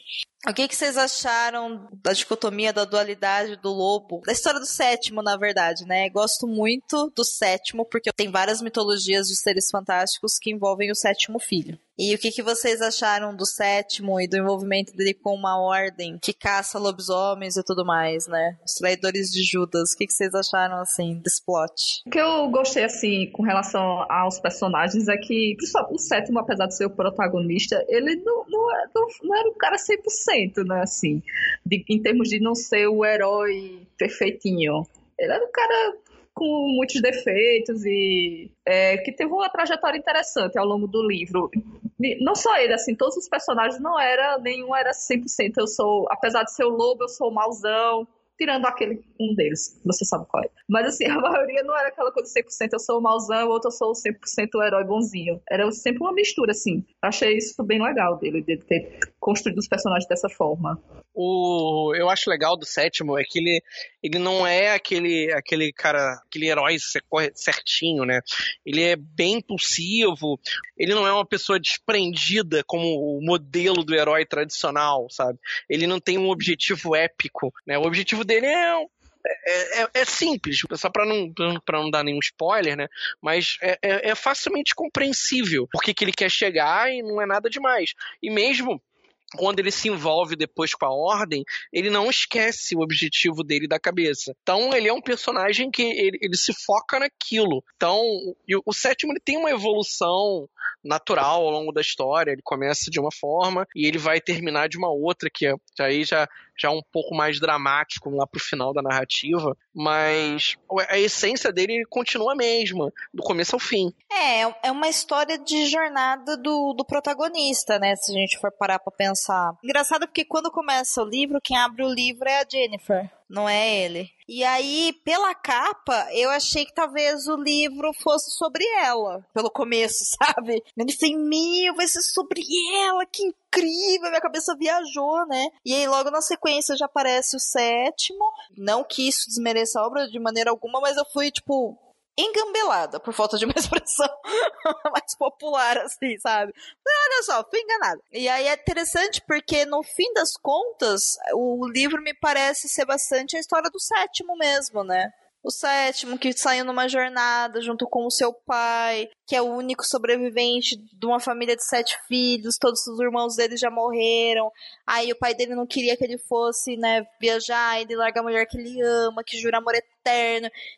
O que, que vocês acharam da dicotomia, da dualidade do lobo? Da história do sétimo, na verdade, né? Gosto muito do sétimo, porque tem várias mitologias de seres fantásticos que envolvem o sétimo filho. E o que, que vocês acharam do sétimo e do envolvimento dele com uma ordem que caça lobisomens e tudo mais, né? Os traidores de Judas. O que, que vocês acharam, assim, desse plot? O que eu gostei, assim, com relação aos personagens é que, o sétimo, apesar de ser o protagonista, ele não, não, é, não, não era um cara 100%, né, assim, de, em termos de não ser o herói perfeitinho. Ele era um cara com muitos defeitos e é, que teve uma trajetória interessante ao longo do livro. Não só ele, assim, todos os personagens não era, nenhum era 100%. Eu sou, apesar de ser o lobo, eu sou o mauzão, tirando aquele um deles, você sabe qual é. Mas assim, a <laughs> maioria não era aquela coisa 100% eu sou o mauzão, outro eu sou 100% o herói bonzinho. Era sempre uma mistura, assim. Achei isso bem legal dele, de ter construído os personagens dessa forma. O, eu acho legal do sétimo é que ele, ele não é aquele, aquele cara, aquele herói certinho, né? Ele é bem impulsivo, ele não é uma pessoa desprendida como o modelo do herói tradicional, sabe? Ele não tem um objetivo épico, né? O objetivo dele é é, é, é, simples, só para não, pra não dar nenhum spoiler, né? Mas é, é, é facilmente compreensível porque que ele quer chegar e não é nada demais. E mesmo quando ele se envolve depois com a ordem, ele não esquece o objetivo dele da cabeça. Então, ele é um personagem que ele, ele se foca naquilo. Então, o, o sétimo ele tem uma evolução natural ao longo da história. Ele começa de uma forma e ele vai terminar de uma outra, que, é, aí já já um pouco mais dramático lá pro final da narrativa, mas a essência dele continua a mesma, do começo ao fim. É, é uma história de jornada do, do protagonista, né? Se a gente for parar pra pensar. Engraçado porque quando começa o livro, quem abre o livro é a Jennifer não é ele. E aí, pela capa, eu achei que talvez o livro fosse sobre ela, pelo começo, <laughs> sabe? Eu pensei, meu, vai ser sobre ela, que incrível, minha cabeça viajou, né? E aí, logo na sequência, já aparece o sétimo. Não que isso desmereça a obra de maneira alguma, mas eu fui, tipo, engambelada, por falta de uma <laughs> expressão mais popular, assim, sabe? Olha só, fui enganada. E aí é interessante porque, no fim das contas, o livro me parece ser bastante a história do sétimo mesmo, né? O sétimo, que saiu numa jornada junto com o seu pai, que é o único sobrevivente de uma família de sete filhos, todos os irmãos dele já morreram. Aí o pai dele não queria que ele fosse, né, viajar, ele larga a mulher que ele ama, que jura amor eterno,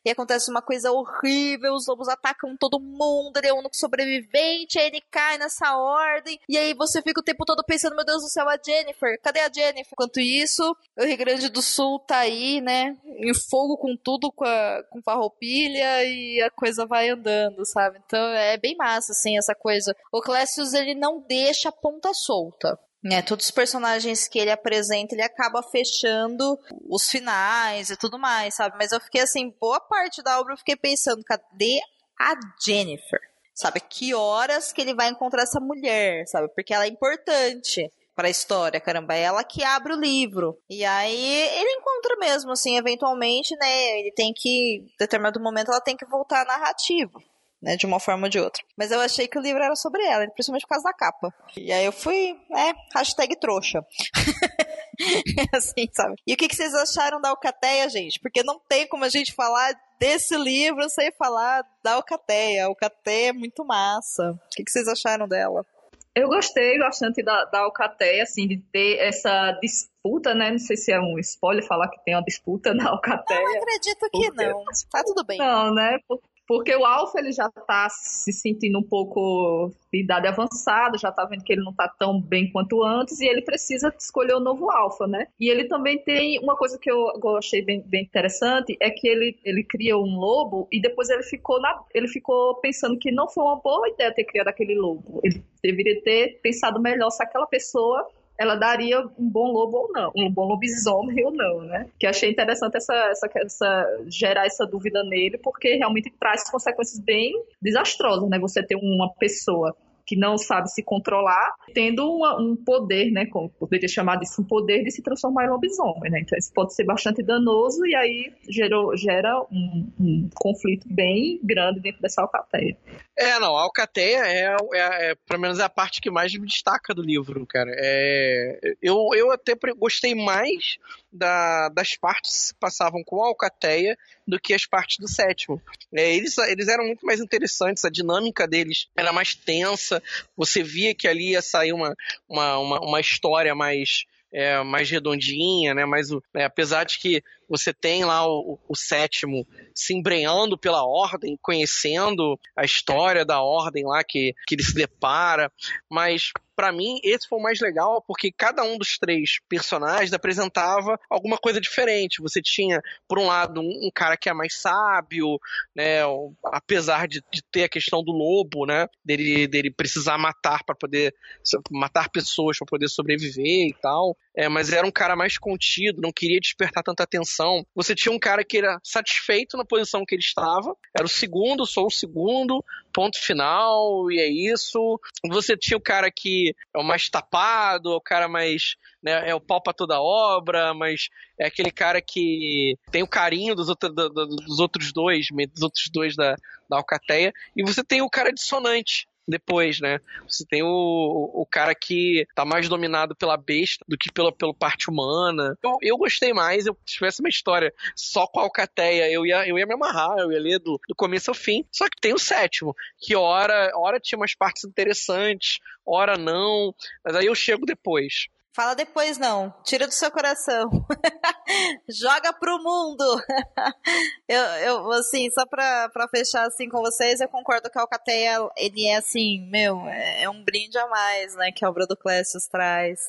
e acontece uma coisa horrível, os lobos atacam todo mundo, ele é o único sobrevivente, aí ele cai nessa ordem, e aí você fica o tempo todo pensando, meu Deus do céu, a Jennifer, cadê a Jennifer? Enquanto isso, o Rio Grande do Sul tá aí, né, em fogo com tudo, com, a, com farroupilha, e a coisa vai andando, sabe? Então é bem massa, assim, essa coisa. O Clécius, ele não deixa a ponta solta. Né, todos os personagens que ele apresenta, ele acaba fechando os finais e tudo mais, sabe? Mas eu fiquei assim, boa parte da obra eu fiquei pensando, cadê a Jennifer? Sabe, que horas que ele vai encontrar essa mulher, sabe? Porque ela é importante para a história, caramba, é ela que abre o livro. E aí ele encontra mesmo, assim, eventualmente, né? Ele tem que, em determinado momento, ela tem que voltar à narrativa né, de uma forma ou de outra. Mas eu achei que o livro era sobre ela, principalmente por causa da capa. E aí eu fui, né, hashtag trouxa. <laughs> assim, sabe? E o que, que vocês acharam da Alcateia, gente? Porque não tem como a gente falar desse livro sem falar da Alcateia. A Alcateia é muito massa. O que, que vocês acharam dela? Eu gostei bastante da, da Alcateia, assim, de ter essa disputa, né? Não sei se é um spoiler falar que tem uma disputa na Alcateia. Eu acredito que porque... não. Tá tudo bem. Não, né? Porque o Alfa ele já está se sentindo um pouco de idade avançada, já está vendo que ele não está tão bem quanto antes e ele precisa escolher o novo Alfa, né? E ele também tem uma coisa que eu achei bem, bem interessante é que ele, ele cria um lobo e depois ele ficou na, ele ficou pensando que não foi uma boa ideia ter criado aquele lobo. Ele deveria ter pensado melhor se aquela pessoa ela daria um bom lobo ou não, um bom lobisomem ou não, né? Que achei interessante essa, essa, essa gerar essa dúvida nele, porque realmente traz consequências bem desastrosas, né? Você ter uma pessoa que não sabe se controlar, tendo uma, um poder, né, como poderia chamar disso, um poder de se transformar em lobisomem, né? Então isso pode ser bastante danoso e aí gerou, gera um, um conflito bem grande dentro dessa alcateia. É, não, a alcateia é, é, é, pelo menos é a parte que mais me destaca do livro, cara. É, eu, eu até gostei mais da, das partes se passavam com a Alcateia do que as partes do sétimo. É, eles, eles eram muito mais interessantes, a dinâmica deles era mais tensa, você via que ali ia sair uma, uma, uma, uma história mais é, mais redondinha, né? Mas é, apesar de que você tem lá o, o, sétimo se embrenhando pela ordem, conhecendo a história da ordem lá que, que ele se depara, mas para mim esse foi o mais legal porque cada um dos três personagens apresentava alguma coisa diferente. Você tinha, por um lado, um, cara que é mais sábio, né? Apesar de, de, ter a questão do lobo, né? Dele, dele precisar matar para poder matar pessoas para poder sobreviver e tal. É, mas era um cara mais contido, não queria despertar tanta atenção posição. Você tinha um cara que era satisfeito na posição que ele estava, era o segundo, sou o segundo, ponto final, e é isso. Você tinha o cara que é o mais tapado, é o cara mais. Né, é o pau pra toda obra, mas é aquele cara que tem o carinho dos, outro, do, do, dos outros dois, dos outros dois da, da Alcateia, e você tem o cara dissonante, depois, né? Você tem o, o cara que tá mais dominado pela besta do que pela, pela parte humana. Eu, eu gostei mais, eu se tivesse uma história só com a Alcateia, eu ia, eu ia me amarrar, eu ia ler do, do começo ao fim. Só que tem o sétimo, que hora, hora tinha umas partes interessantes, hora não, mas aí eu chego depois. Fala depois não, tira do seu coração. <laughs> Joga pro mundo. <laughs> eu, eu, assim, só pra, pra fechar assim com vocês, eu concordo que a Alcateia, ele é assim, meu, é, é um brinde a mais, né, que a obra do Clécio traz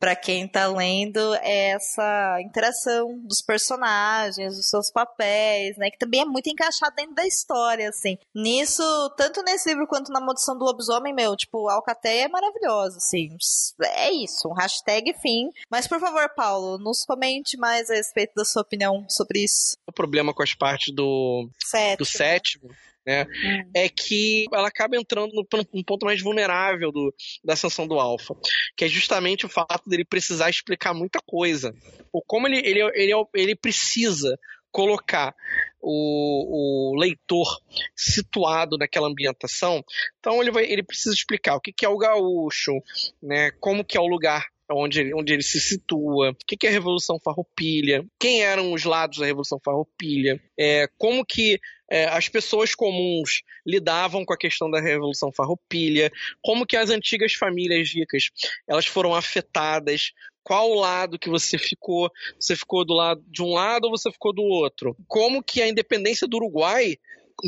para quem está lendo é essa interação dos personagens, dos seus papéis, né, que também é muito encaixado dentro da história, assim. Nisso, tanto nesse livro quanto na Maldição do Lobisomem, meu, tipo, a Alcateia é maravilhosa, assim. É isso, um hashtag fim. Mas, por favor, Paulo, nos comente mais a respeito da sua opinião sobre isso. O problema com as partes do sétimo, do sétimo né? Hum. É que ela acaba entrando no, no, ponto mais vulnerável do, da ascensão do alfa, que é justamente o fato dele precisar explicar muita coisa. Ou como ele, ele, ele, ele precisa colocar o, o, leitor situado naquela ambientação, então ele, vai, ele precisa explicar o que, que é o gaúcho, né, como que é o lugar onde ele, onde ele se situa, o que, que é a Revolução Farroupilha, quem eram os lados da Revolução Farroupilha, é, como que é, as pessoas comuns lidavam com a questão da Revolução Farroupilha, como que as antigas famílias ricas elas foram afetadas, qual lado que você ficou, você ficou do lado de um lado ou você ficou do outro, como que a independência do Uruguai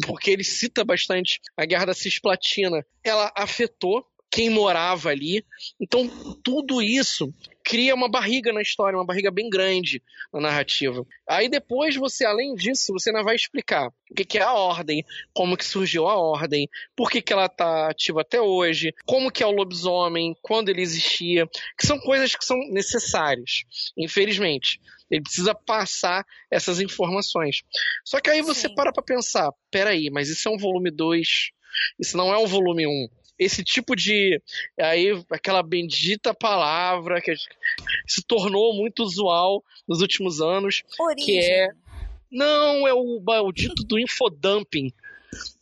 porque ele cita bastante a Guerra da Cisplatina, ela afetou quem morava ali. Então, tudo isso cria uma barriga na história, uma barriga bem grande na narrativa. Aí depois você, além disso, você ainda vai explicar o que, é a ordem, como que surgiu a ordem, por que, que ela está ativa até hoje, como que é o lobisomem, quando ele existia, que são coisas que são necessárias, infelizmente. Ele precisa passar essas informações. Só que aí você Sim. para para pensar, peraí, mas isso é um volume 2, isso não é um volume 1. Um esse tipo de aí aquela bendita palavra que se tornou muito usual nos últimos anos, Origem. que é não é o, o dito do infodumping.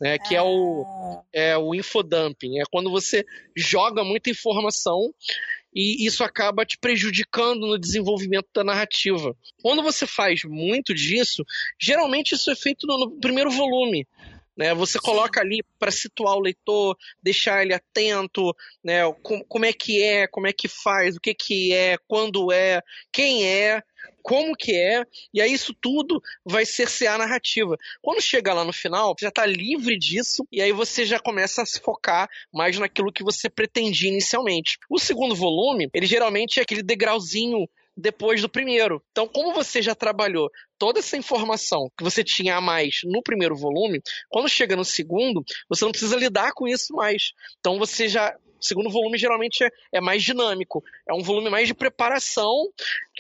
Né, que é o, ah. é o infodumping. É quando você joga muita informação e isso acaba te prejudicando no desenvolvimento da narrativa. Quando você faz muito disso, geralmente isso é feito no, no primeiro volume. Né? Você coloca ali para situar o leitor, deixar ele atento, né? como, como é que é, como é que faz, o que que é, quando é, quem é, como que é, e aí isso tudo vai cercear a narrativa. Quando chega lá no final, você já está livre disso, e aí você já começa a se focar mais naquilo que você pretendia inicialmente. O segundo volume, ele geralmente é aquele degrauzinho depois do primeiro. Então, como você já trabalhou toda essa informação que você tinha a mais no primeiro volume, quando chega no segundo, você não precisa lidar com isso mais. Então, você já o segundo volume geralmente é, é, mais dinâmico. É um volume mais de preparação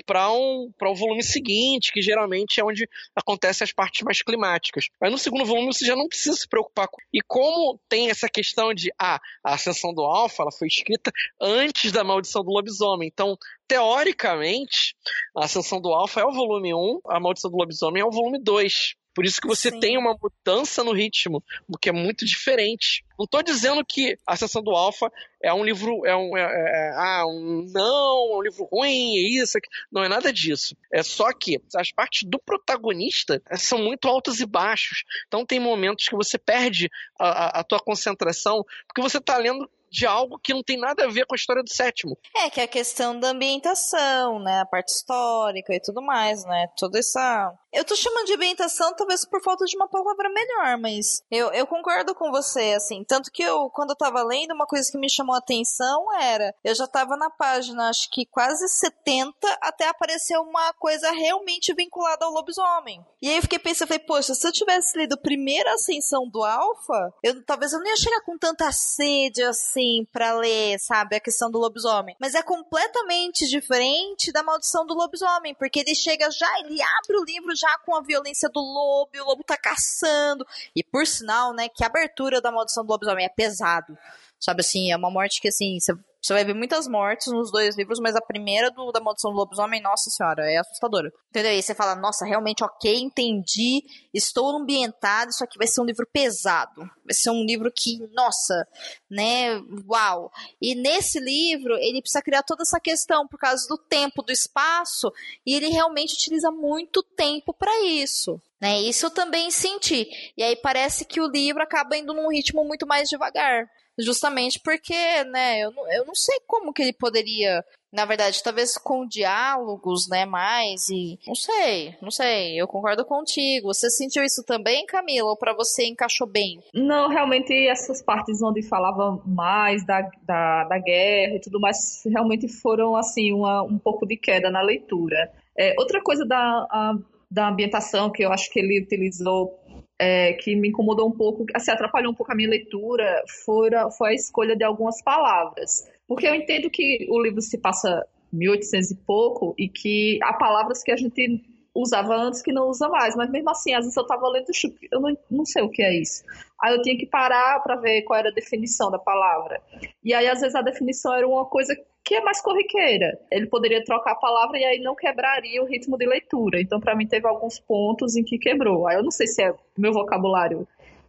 para um, o volume seguinte, que geralmente é onde acontecem as partes mais climáticas. Mas no segundo volume você já não precisa se preocupar com. E como tem essa questão de ah, a ascensão do Alpha ela foi escrita antes da maldição do lobisomem. Então, teoricamente, a Ascensão do Alpha é o volume 1, a Maldição do Lobisomem é o volume 2. Por isso que você Sim. tem uma mudança no ritmo, o que é muito diferente. Não tô dizendo que a Ascensão do Alpha é um livro, é um, é, é- ah, um não, é um livro ruim, é isso, aqui. não é nada disso. É só que as partes do protagonista eh, são muito altos e baixos. Então tem momentos que você perde a, a, a tua concentração porque você tá lendo de algo que não tem nada a ver com a história do sétimo. É, que é a questão da ambientação, né? A parte histórica e tudo mais, né? Toda essa. Eu tô chamando de ambientação, talvez por falta de uma palavra melhor, mas eu, eu concordo com você, assim. Tanto que eu, quando eu tava lendo, uma coisa que me chamou a atenção era. Eu já tava na página, acho que quase 70, até aparecer uma coisa realmente vinculada ao lobisomem. E aí eu fiquei pensando, falei, poxa, se eu tivesse lido primeira ascensão do Alpha, eu, talvez eu não ia chegar com tanta sede assim pra ler, sabe, a questão do lobisomem. Mas é completamente diferente da maldição do lobisomem, porque ele chega já, ele abre o livro já com a violência do lobo, e o lobo tá caçando. E por sinal, né, que a abertura da maldição do lobisomem é pesado. Sabe assim, é uma morte que assim, você você vai ver muitas mortes nos dois livros, mas a primeira do, da Maldição do Lobisomem, nossa senhora, é assustadora. Entendeu? E você fala, nossa, realmente, ok, entendi, estou ambientado, isso aqui vai ser um livro pesado. Vai ser um livro que, nossa, né, uau. E nesse livro, ele precisa criar toda essa questão por causa do tempo, do espaço, e ele realmente utiliza muito tempo para isso. Né, isso eu também senti. E aí parece que o livro acaba indo num ritmo muito mais devagar. Justamente porque, né, eu não, eu não sei como que ele poderia, na verdade, talvez com diálogos, né, mais e não sei, não sei, eu concordo contigo. Você sentiu isso também, Camila, ou para você encaixou bem? Não, realmente essas partes onde falava mais da, da, da guerra e tudo mais, realmente foram, assim, uma, um pouco de queda na leitura. É, outra coisa da, a, da ambientação que eu acho que ele utilizou é, que me incomodou um pouco, assim, atrapalhou um pouco a minha leitura, fora, foi a escolha de algumas palavras. Porque eu entendo que o livro se passa 1800 e pouco e que há palavras que a gente usava antes que não usa mais, mas mesmo assim, às vezes eu tava lendo, eu não, não sei o que é isso. Aí eu tinha que parar para ver qual era a definição da palavra. E aí, às vezes, a definição era uma coisa que é mais corriqueira. Ele poderia trocar a palavra e aí não quebraria o ritmo de leitura. Então, para mim, teve alguns pontos em que quebrou. Aí eu não sei se é meu vocabulário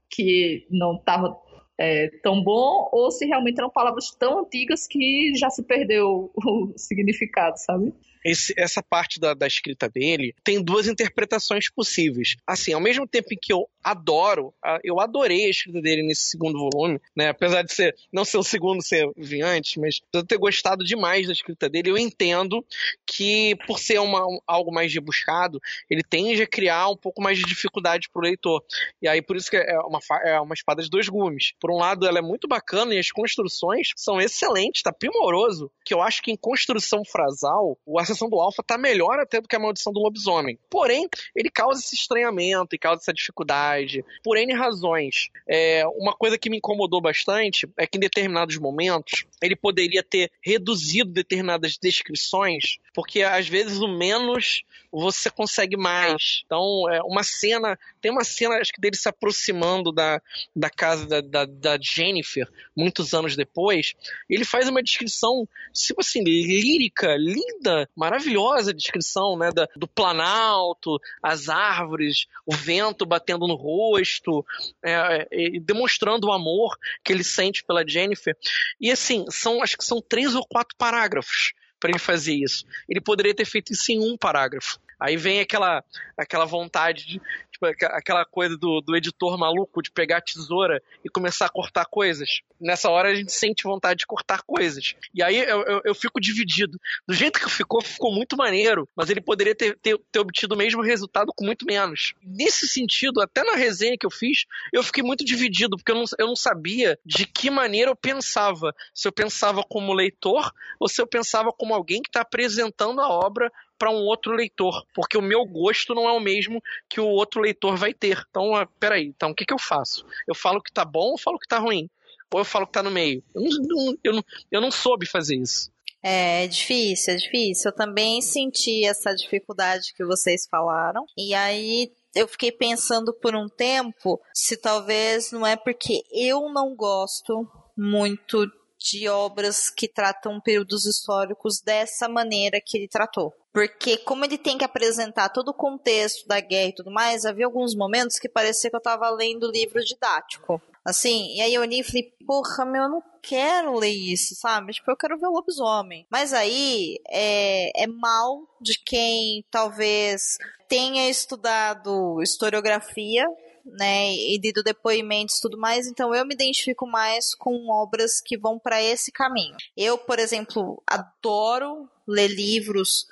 que não estava é, tão bom ou se realmente eram palavras tão antigas que já se perdeu o <laughs> significado, sabe? Esse, essa parte da, da, escrita dele tem duas interpretações possíveis. Assim, ao mesmo tempo em que eu adoro, eu adorei a escrita dele nesse segundo volume, né? Apesar de ser não ser o segundo ser antes, mas eu ter gostado demais da escrita dele, eu entendo que por ser uma, algo mais rebuscado, ele tende a criar um pouco mais de dificuldade para o leitor. E aí por isso que é uma, é uma espada de dois gumes. Por um lado, ela é muito bacana e as construções são excelentes, tá primoroso. Que eu acho que em construção frasal, o Ascensão do Alpha tá melhor até do que a Maldição do Lobisomem. Porém, ele causa esse estranhamento e causa essa dificuldade, por N razões. É, uma coisa que me incomodou bastante é que em determinados momentos ele poderia ter reduzido determinadas descrições, porque às vezes o menos você consegue mais. Então, é uma cena, tem uma cena, acho que dele se aproximando da, da casa da, da, da Jennifer, muitos anos depois, ele faz uma descrição, tipo assim, lírica, linda, maravilhosa descrição, né, da, do planalto, as árvores, o vento batendo no rosto, é, é, demonstrando o amor que ele sente pela Jennifer. E assim, são, acho que são três ou quatro parágrafos para ele fazer isso. Ele poderia ter feito isso em um parágrafo. Aí vem aquela, aquela vontade de, tipo, aquela coisa do, do editor maluco de pegar a tesoura e começar a cortar coisas. Nessa hora a gente sente vontade de cortar coisas. E aí eu, eu, eu fico dividido. Do jeito que ficou, ficou muito maneiro, mas ele poderia ter, ter, ter, obtido o mesmo resultado com muito menos. Nesse sentido, até na resenha que eu fiz, eu fiquei muito dividido, porque eu não, eu não sabia de que maneira eu pensava. Se eu pensava como leitor ou se eu pensava como alguém que está apresentando a obra para um outro leitor, porque o meu gosto não é o mesmo que o outro leitor vai ter. Então, peraí, então o que, que eu faço? Eu falo que tá bom ou falo que tá ruim? Ou eu falo que tá no meio? Eu não, eu não, eu não soube fazer isso. É difícil, é difícil. Eu também senti essa dificuldade que vocês falaram. E aí eu fiquei pensando por um tempo se talvez não é porque eu não gosto muito de obras que tratam períodos históricos dessa maneira que ele tratou. Porque como ele tem que apresentar todo o contexto da guerra e tudo mais, havia alguns momentos que parecia que eu estava lendo livro didático. Assim, e aí eu olhei e falei, porra, meu, eu não quero ler isso, sabe? Tipo, eu quero ver o lobisomem. Mas aí é, é mal de quem talvez tenha estudado historiografia né, e lido depoimentos e tudo mais, então eu me identifico mais com obras que vão para esse caminho. Eu, por exemplo, adoro ler livros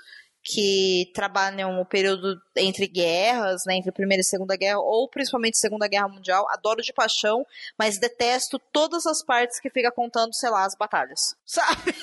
que trabalham o período entre guerras, né, entre a Primeira e Segunda Guerra, ou principalmente Segunda Guerra Mundial. Adoro de paixão, mas detesto todas as partes que fica contando, sei lá, as batalhas. <laughs> Sabe?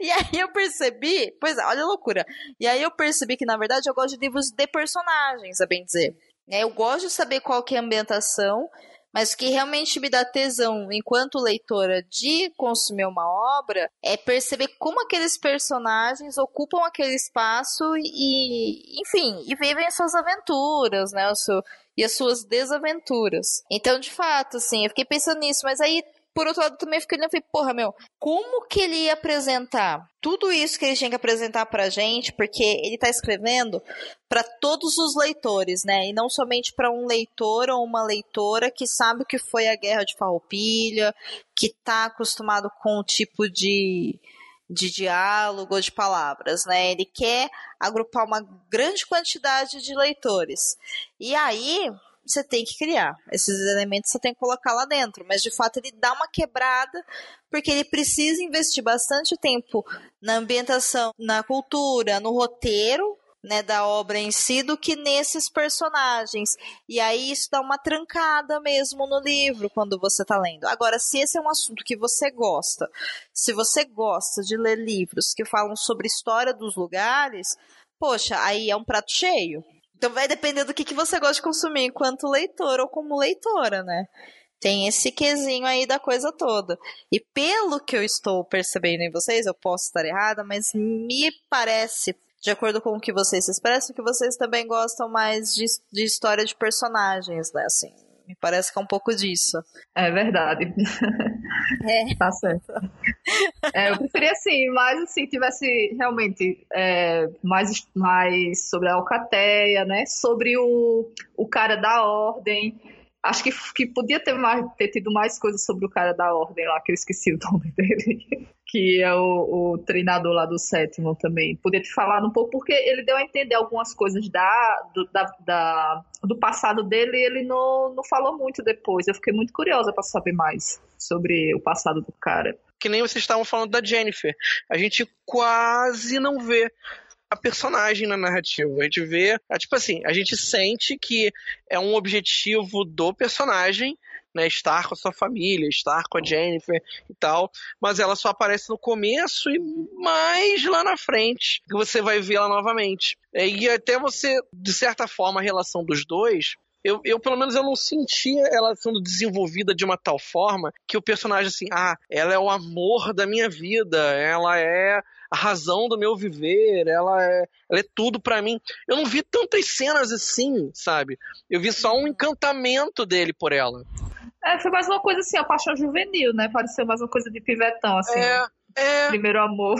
E aí eu percebi, pois é, olha a loucura. E aí eu percebi que, na verdade, eu gosto de livros de personagens, a bem dizer. É, eu gosto de saber qual que é a ambientação, mas o que realmente me dá tesão enquanto leitora de consumir uma obra é perceber como aqueles personagens ocupam aquele espaço e, enfim, e vivem as suas aventuras, né? O seu, e as suas desaventuras. Então, de fato, assim, eu fiquei pensando nisso, mas aí por outro lado, também fiquei olhando e falei, porra, meu, como que ele ia apresentar tudo isso que ele tinha que apresentar pra gente, porque ele tá escrevendo para todos os leitores, né? E não somente para um leitor ou uma leitora que sabe o que foi a Guerra de Farroupilha, que tá acostumado com o tipo de de diálogo, de palavras, né? Ele quer agrupar uma grande quantidade de leitores. E aí, você tem que criar. Esses elementos você tem que colocar lá dentro. Mas de fato ele dá uma quebrada, porque ele precisa investir bastante tempo na ambientação, na cultura, no roteiro. Né, da obra em si do que nesses personagens. E aí isso dá uma trancada mesmo no livro quando você está lendo. Agora, se esse é um assunto que você gosta, se você gosta de ler livros que falam sobre história dos lugares, poxa, aí é um prato cheio. Então vai depender do que, que você gosta de consumir enquanto leitor ou como leitora, né? Tem esse quesinho aí da coisa toda. E pelo que eu estou percebendo em vocês, eu posso estar errada, mas me parece, de acordo com o que vocês expressam, que vocês também gostam mais de, de história de personagens, né? Assim, me parece que é um pouco disso. É verdade. <laughs> É. tá certo. É, eu preferia assim, mas assim, tivesse realmente é, mais, mais sobre a Alcateia, né? Sobre o, o cara da ordem. Acho que, que podia ter, mais, ter tido mais coisas sobre o cara da ordem lá, que eu esqueci o nome <laughs> dele que é o, o, treinador lá do sétimo também. Podia te falar um pouco, porque ele deu a entender algumas coisas da, do, da, da, do passado dele e ele não, não falou muito depois. Eu fiquei muito curiosa para saber mais sobre o passado do cara. Que nem vocês estavam falando da Jennifer. A gente quase não vê a personagem na narrativa. A gente vê, é, tipo assim, a gente sente que é um objetivo do personagem né, estar com a sua família, estar com a Jennifer e tal, mas ela só aparece no começo e mais lá na frente que você vai ver ela novamente. E até você, de certa forma, a relação dos dois eu, eu, pelo menos eu não sentia ela sendo desenvolvida de uma tal forma que o personagem assim, ah, ela é o amor da minha vida, ela é a razão do meu viver, ela é, ela é tudo para mim. Eu não vi tantas cenas assim, sabe? Eu vi só um encantamento dele por ela. É, foi mais uma coisa assim, a paixão juvenil, né? Pareceu mais uma coisa de pivetão, assim. É, é. Primeiro amor.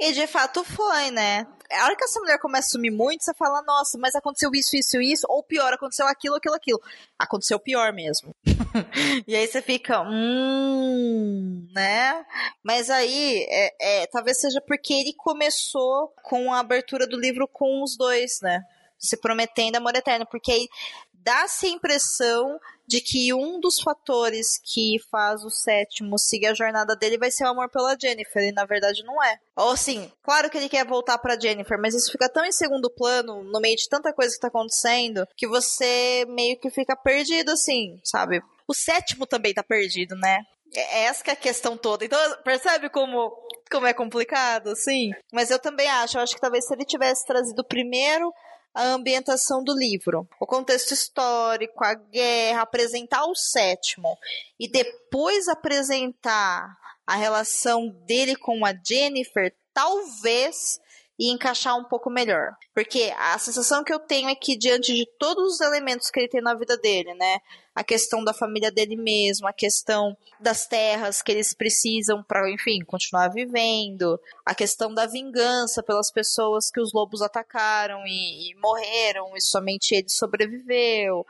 e de fato foi, né? A hora que essa mulher começa a sumir muito, você fala, nossa, mas aconteceu isso, isso, isso, ou pior, aconteceu aquilo, aquilo, aquilo. Aconteceu pior mesmo. <laughs> e aí você fica, hum, né? Mas aí, é, é, talvez seja porque ele começou com a abertura do livro com os dois, né? Se prometendo amor eterno, porque dá-se a impressão de que um dos fatores que faz o sétimo seguir a jornada dele vai ser o amor pela Jennifer, e na verdade não é. Ou assim, claro que ele quer voltar pra Jennifer, mas isso fica tão em segundo plano, no meio de tanta coisa que tá acontecendo, que você meio que fica perdido, assim, sabe? O sétimo também tá perdido, né? É, é essa é a questão toda. Então, percebe como, como é complicado, assim? Mas eu também acho, eu acho que talvez se ele tivesse trazido primeiro a ambientação do livro, o contexto histórico, a guerra, apresentar o sétimo e depois apresentar a relação dele com a Jennifer, talvez e encaixar um pouco melhor. Porque a sensação que eu tenho é que, diante de todos os elementos que ele tem na vida dele, né? A questão da família dele mesmo, a questão das terras que eles precisam para, enfim, continuar vivendo, a questão da vingança pelas pessoas que os lobos atacaram e, e morreram e somente ele sobreviveu,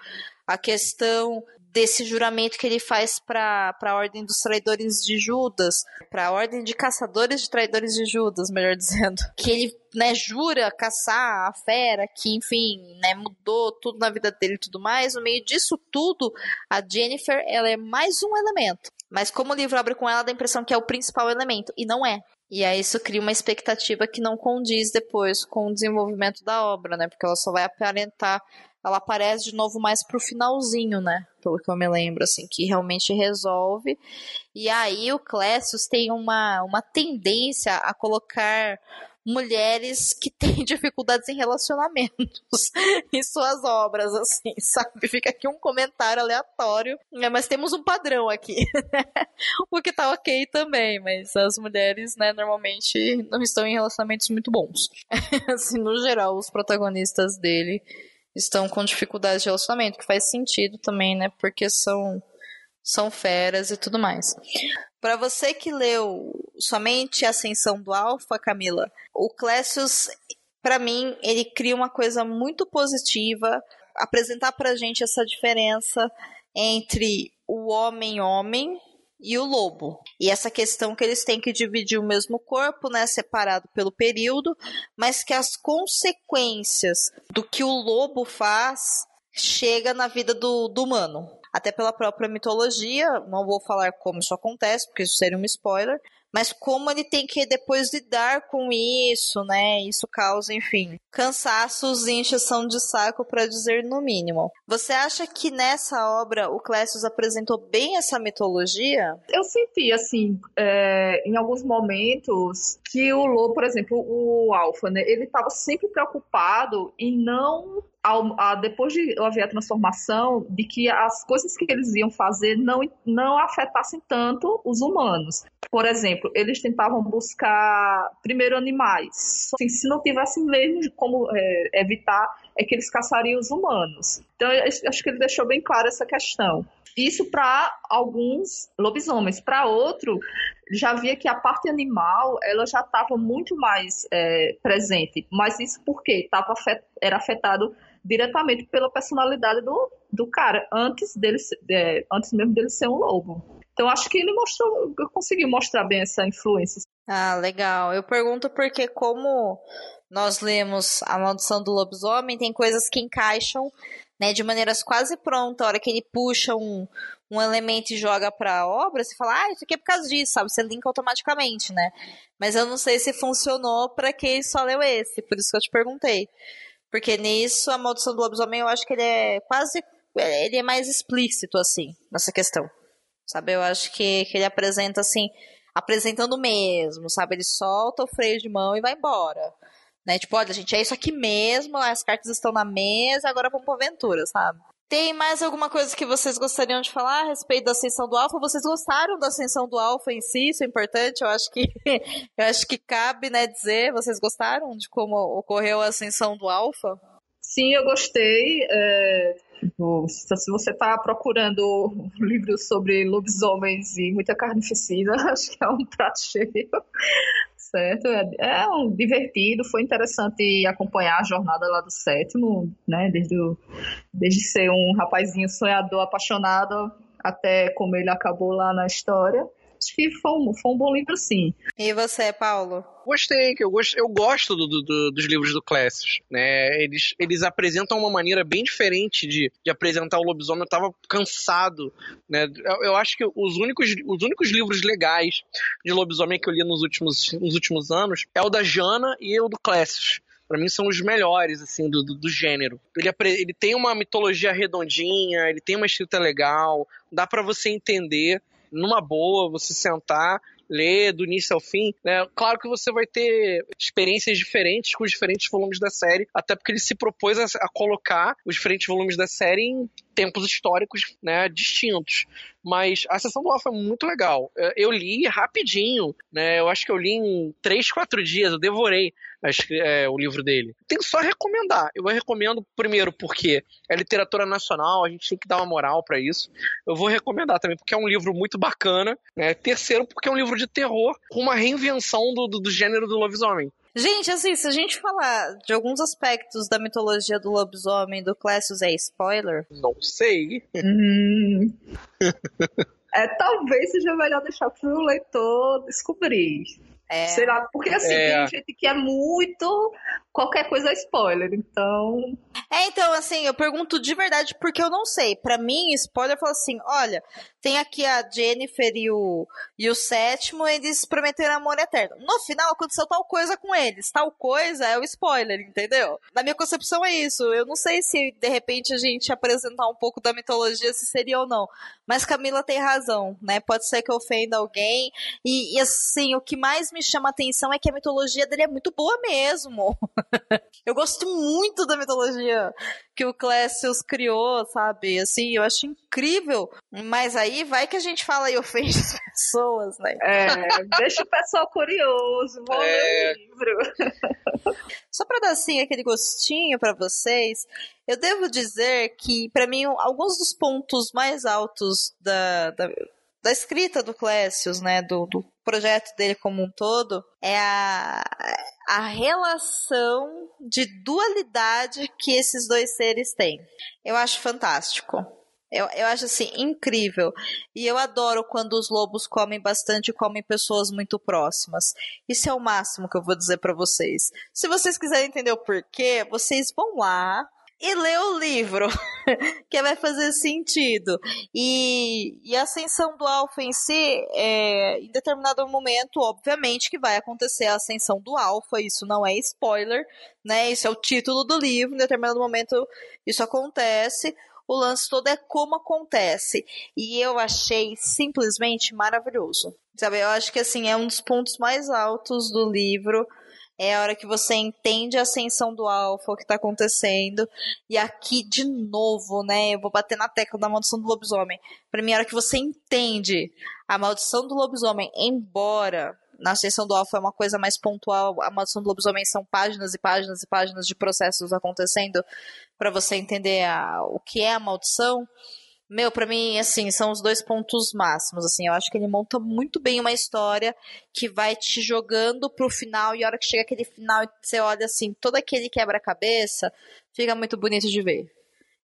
a questão desse juramento que ele faz para a ordem dos traidores de Judas, para a ordem de caçadores de traidores de Judas, melhor <laughs> dizendo, que ele né, jura caçar a fera, que enfim, né, mudou tudo na vida dele e tudo mais. No meio disso tudo, a Jennifer ela é mais um elemento. Mas como o livro abre com ela, dá a impressão que é o principal elemento, e não é. E aí isso cria uma expectativa que não condiz depois com o desenvolvimento da obra, né? Porque ela só vai aparentar ela aparece de novo mais pro finalzinho, né? Pelo que eu me lembro, assim, que realmente resolve. E aí o Clécius tem uma, uma tendência a colocar mulheres que <laughs> têm dificuldades em relacionamentos <laughs> em suas obras, assim, <laughs> sabe? Fica aqui um comentário aleatório, né? mas temos um padrão aqui, né? o que tá ok também, mas as mulheres, né, normalmente não estão em relacionamentos muito bons. assim, no geral, os protagonistas dele estão com dificuldades de relacionamento, que faz sentido também, né? Porque são são feras e tudo mais. Para você que leu somente a Ascensão do Alfa, Camila, o Clécius, para mim, ele cria uma coisa muito positiva, apresentar pra gente essa diferença entre o homem-homem e o lobo. E essa questão que eles têm que dividir o mesmo corpo, né, separado pelo período, mas que as consequências do que o lobo faz chega na vida do, do humano. Até pela própria mitologia, não vou falar como isso acontece, porque isso seria um spoiler, mas como ele tem que depois lidar com isso, né? Isso causa, enfim, cansaços e encheção de saco, para dizer no mínimo. Você acha que nessa obra o Clécius apresentou bem essa mitologia? Eu senti, assim, é, em alguns momentos, que o Lobo, por exemplo, o Alpha, né? Ele estava sempre preocupado em não ao, a, depois de haver a transformação, de que as coisas que eles iam fazer não, não afetassem tanto os humanos. Por exemplo, eles tentavam buscar primeiro animais. Assim, se não tivessem mesmo como é, evitar, é que eles caçariam os humanos. Então, acho que ele deixou bem claro essa questão. Isso para alguns lobisomens. Para outro, já via que a parte animal ela já estava muito mais é, presente. Mas isso porque tava era afetado diretamente pela personalidade do, do cara, antes dele é, antes mesmo dele ser um lobo. Então acho que ele mostrou, conseguiu mostrar bem essa influência. Ah, legal. Eu pergunto porque como nós lemos A Maldição do Lobisomem, tem coisas que encaixam né, de maneiras quase prontas. A hora que ele puxa um, um elemento e joga para a obra, você fala, ah, isso aqui é por causa disso, sabe? Você linka automaticamente, né? Mas eu não sei se funcionou para quem só leu esse, por isso que eu te perguntei. Porque nisso, a maldição do lobisomem, eu acho que ele é quase. Ele é mais explícito, assim, nessa questão. Sabe? Eu acho que, que ele apresenta, assim, apresentando mesmo, sabe? Ele solta o freio de mão e vai embora. Né? Tipo, olha, gente, é isso aqui mesmo, as cartas estão na mesa, agora vamos pra aventura, sabe? Tem mais alguma coisa que vocês gostariam de falar a respeito da ascensão do Alfa? Vocês gostaram da ascensão do Alfa em si? Isso é importante. Eu acho que <laughs> eu acho que cabe, né, dizer. Vocês gostaram de como ocorreu a ascensão do Alfa? Sim, eu gostei. É, tipo, se você está procurando <laughs> livros sobre lobisomens e muita carnificina, <laughs> acho que é um prato cheio certo. É, é um divertido, foi interessante acompanhar a jornada lá do sétimo, né? Desde, o, desde ser um rapazinho sonhador, apaixonado, até como ele acabou lá na história acho que foi um, foi um bom livro, sim. E você, Paulo? Gostei, que eu gosto, eu gosto do, do, dos livros do Clécio, né? Eles, eles apresentam uma maneira bem diferente de, de apresentar o lobisomem. Eu tava cansado, né? Eu, eu, acho que os únicos, os únicos livros legais de lobisomem que eu li nos últimos, nos últimos anos é o da Jana e o do Clécio para mim são os melhores assim do, do, do gênero. Ele, ele tem uma mitologia redondinha, ele tem uma escrita legal, dá para você entender numa boa, você sentar ler do início ao fim, né? Claro que você vai ter experiências diferentes com os diferentes volumes da série, até porque ele se propôs a, a colocar os diferentes volumes da série em tempos históricos né, distintos. Mas a sessão do Alpha é muito legal. É, eu li rapidinho, né? Eu acho que eu li em três, quatro dias, eu devorei é, o livro dele. Tenho só recomendar. Eu recomendo, primeiro, porque é literatura nacional, a gente tem que dar uma moral para isso. Eu vou recomendar também porque é um livro muito bacana. Né? Terceiro, porque é um livro de terror com uma reinvenção do, do, do gênero do lobisomem. Gente, assim, se a gente falar de alguns aspectos da mitologia do lobisomem do Clécius é spoiler? Não sei. Hum. <laughs> é, talvez seja melhor deixar pro leitor descobrir. É. Sei lá, porque assim, é. tem gente que é muito. Qualquer coisa é spoiler, então. É, então, assim, eu pergunto de verdade porque eu não sei. Para mim, spoiler falou assim: olha, tem aqui a Jennifer e o, e o sétimo, eles prometeram amor eterno. No final, aconteceu tal coisa com eles. Tal coisa é o spoiler, entendeu? Na minha concepção é isso. Eu não sei se de repente a gente apresentar um pouco da mitologia, se seria ou não. Mas Camila tem razão, né? Pode ser que ofenda alguém. E, e assim, o que mais me chama atenção é que a mitologia dele é muito boa mesmo. <laughs> eu gosto muito da mitologia que o Clécius criou, sabe? Assim, eu acho incrível. Mas aí vai que a gente fala e ofende as <laughs> pessoas, né? É, deixa o pessoal curioso, vou é... ler o livro. Só para dar assim aquele gostinho para vocês, eu devo dizer que para mim alguns dos pontos mais altos da, da da escrita do Clécius, né, do, do, projeto dele como um todo, é a, a relação de dualidade que esses dois seres têm. Eu acho fantástico. Eu, eu acho assim incrível. E eu adoro quando os lobos comem bastante e comem pessoas muito próximas. Isso é o máximo que eu vou dizer para vocês. Se vocês quiserem entender o porquê, vocês vão lá, e ler o livro, <laughs> que vai fazer sentido. E, e a ascensão do Alpha em si, é, em determinado momento, obviamente que vai acontecer a ascensão do Alpha, isso não é spoiler, né? Isso é o título do livro, em determinado momento isso acontece. O lance todo é como acontece. E eu achei simplesmente maravilhoso. Sabe, eu acho que assim, é um dos pontos mais altos do livro é a hora que você entende a ascensão do alfa, o que tá acontecendo. E aqui, de novo, né? Eu vou bater na tecla da maldição do lobisomem. Pra mim, a hora que você entende a maldição do lobisomem, embora na ascensão do alfa é uma coisa mais pontual, a maldição do lobisomem são páginas e páginas e páginas de processos acontecendo para você entender a, o que é a maldição. Meu, para mim, assim, são os dois pontos máximos, assim. Eu acho que ele monta muito bem uma história que vai te jogando pro final e a hora que chega aquele final você olha assim, todo aquele quebra-cabeça, fica muito bonito de ver.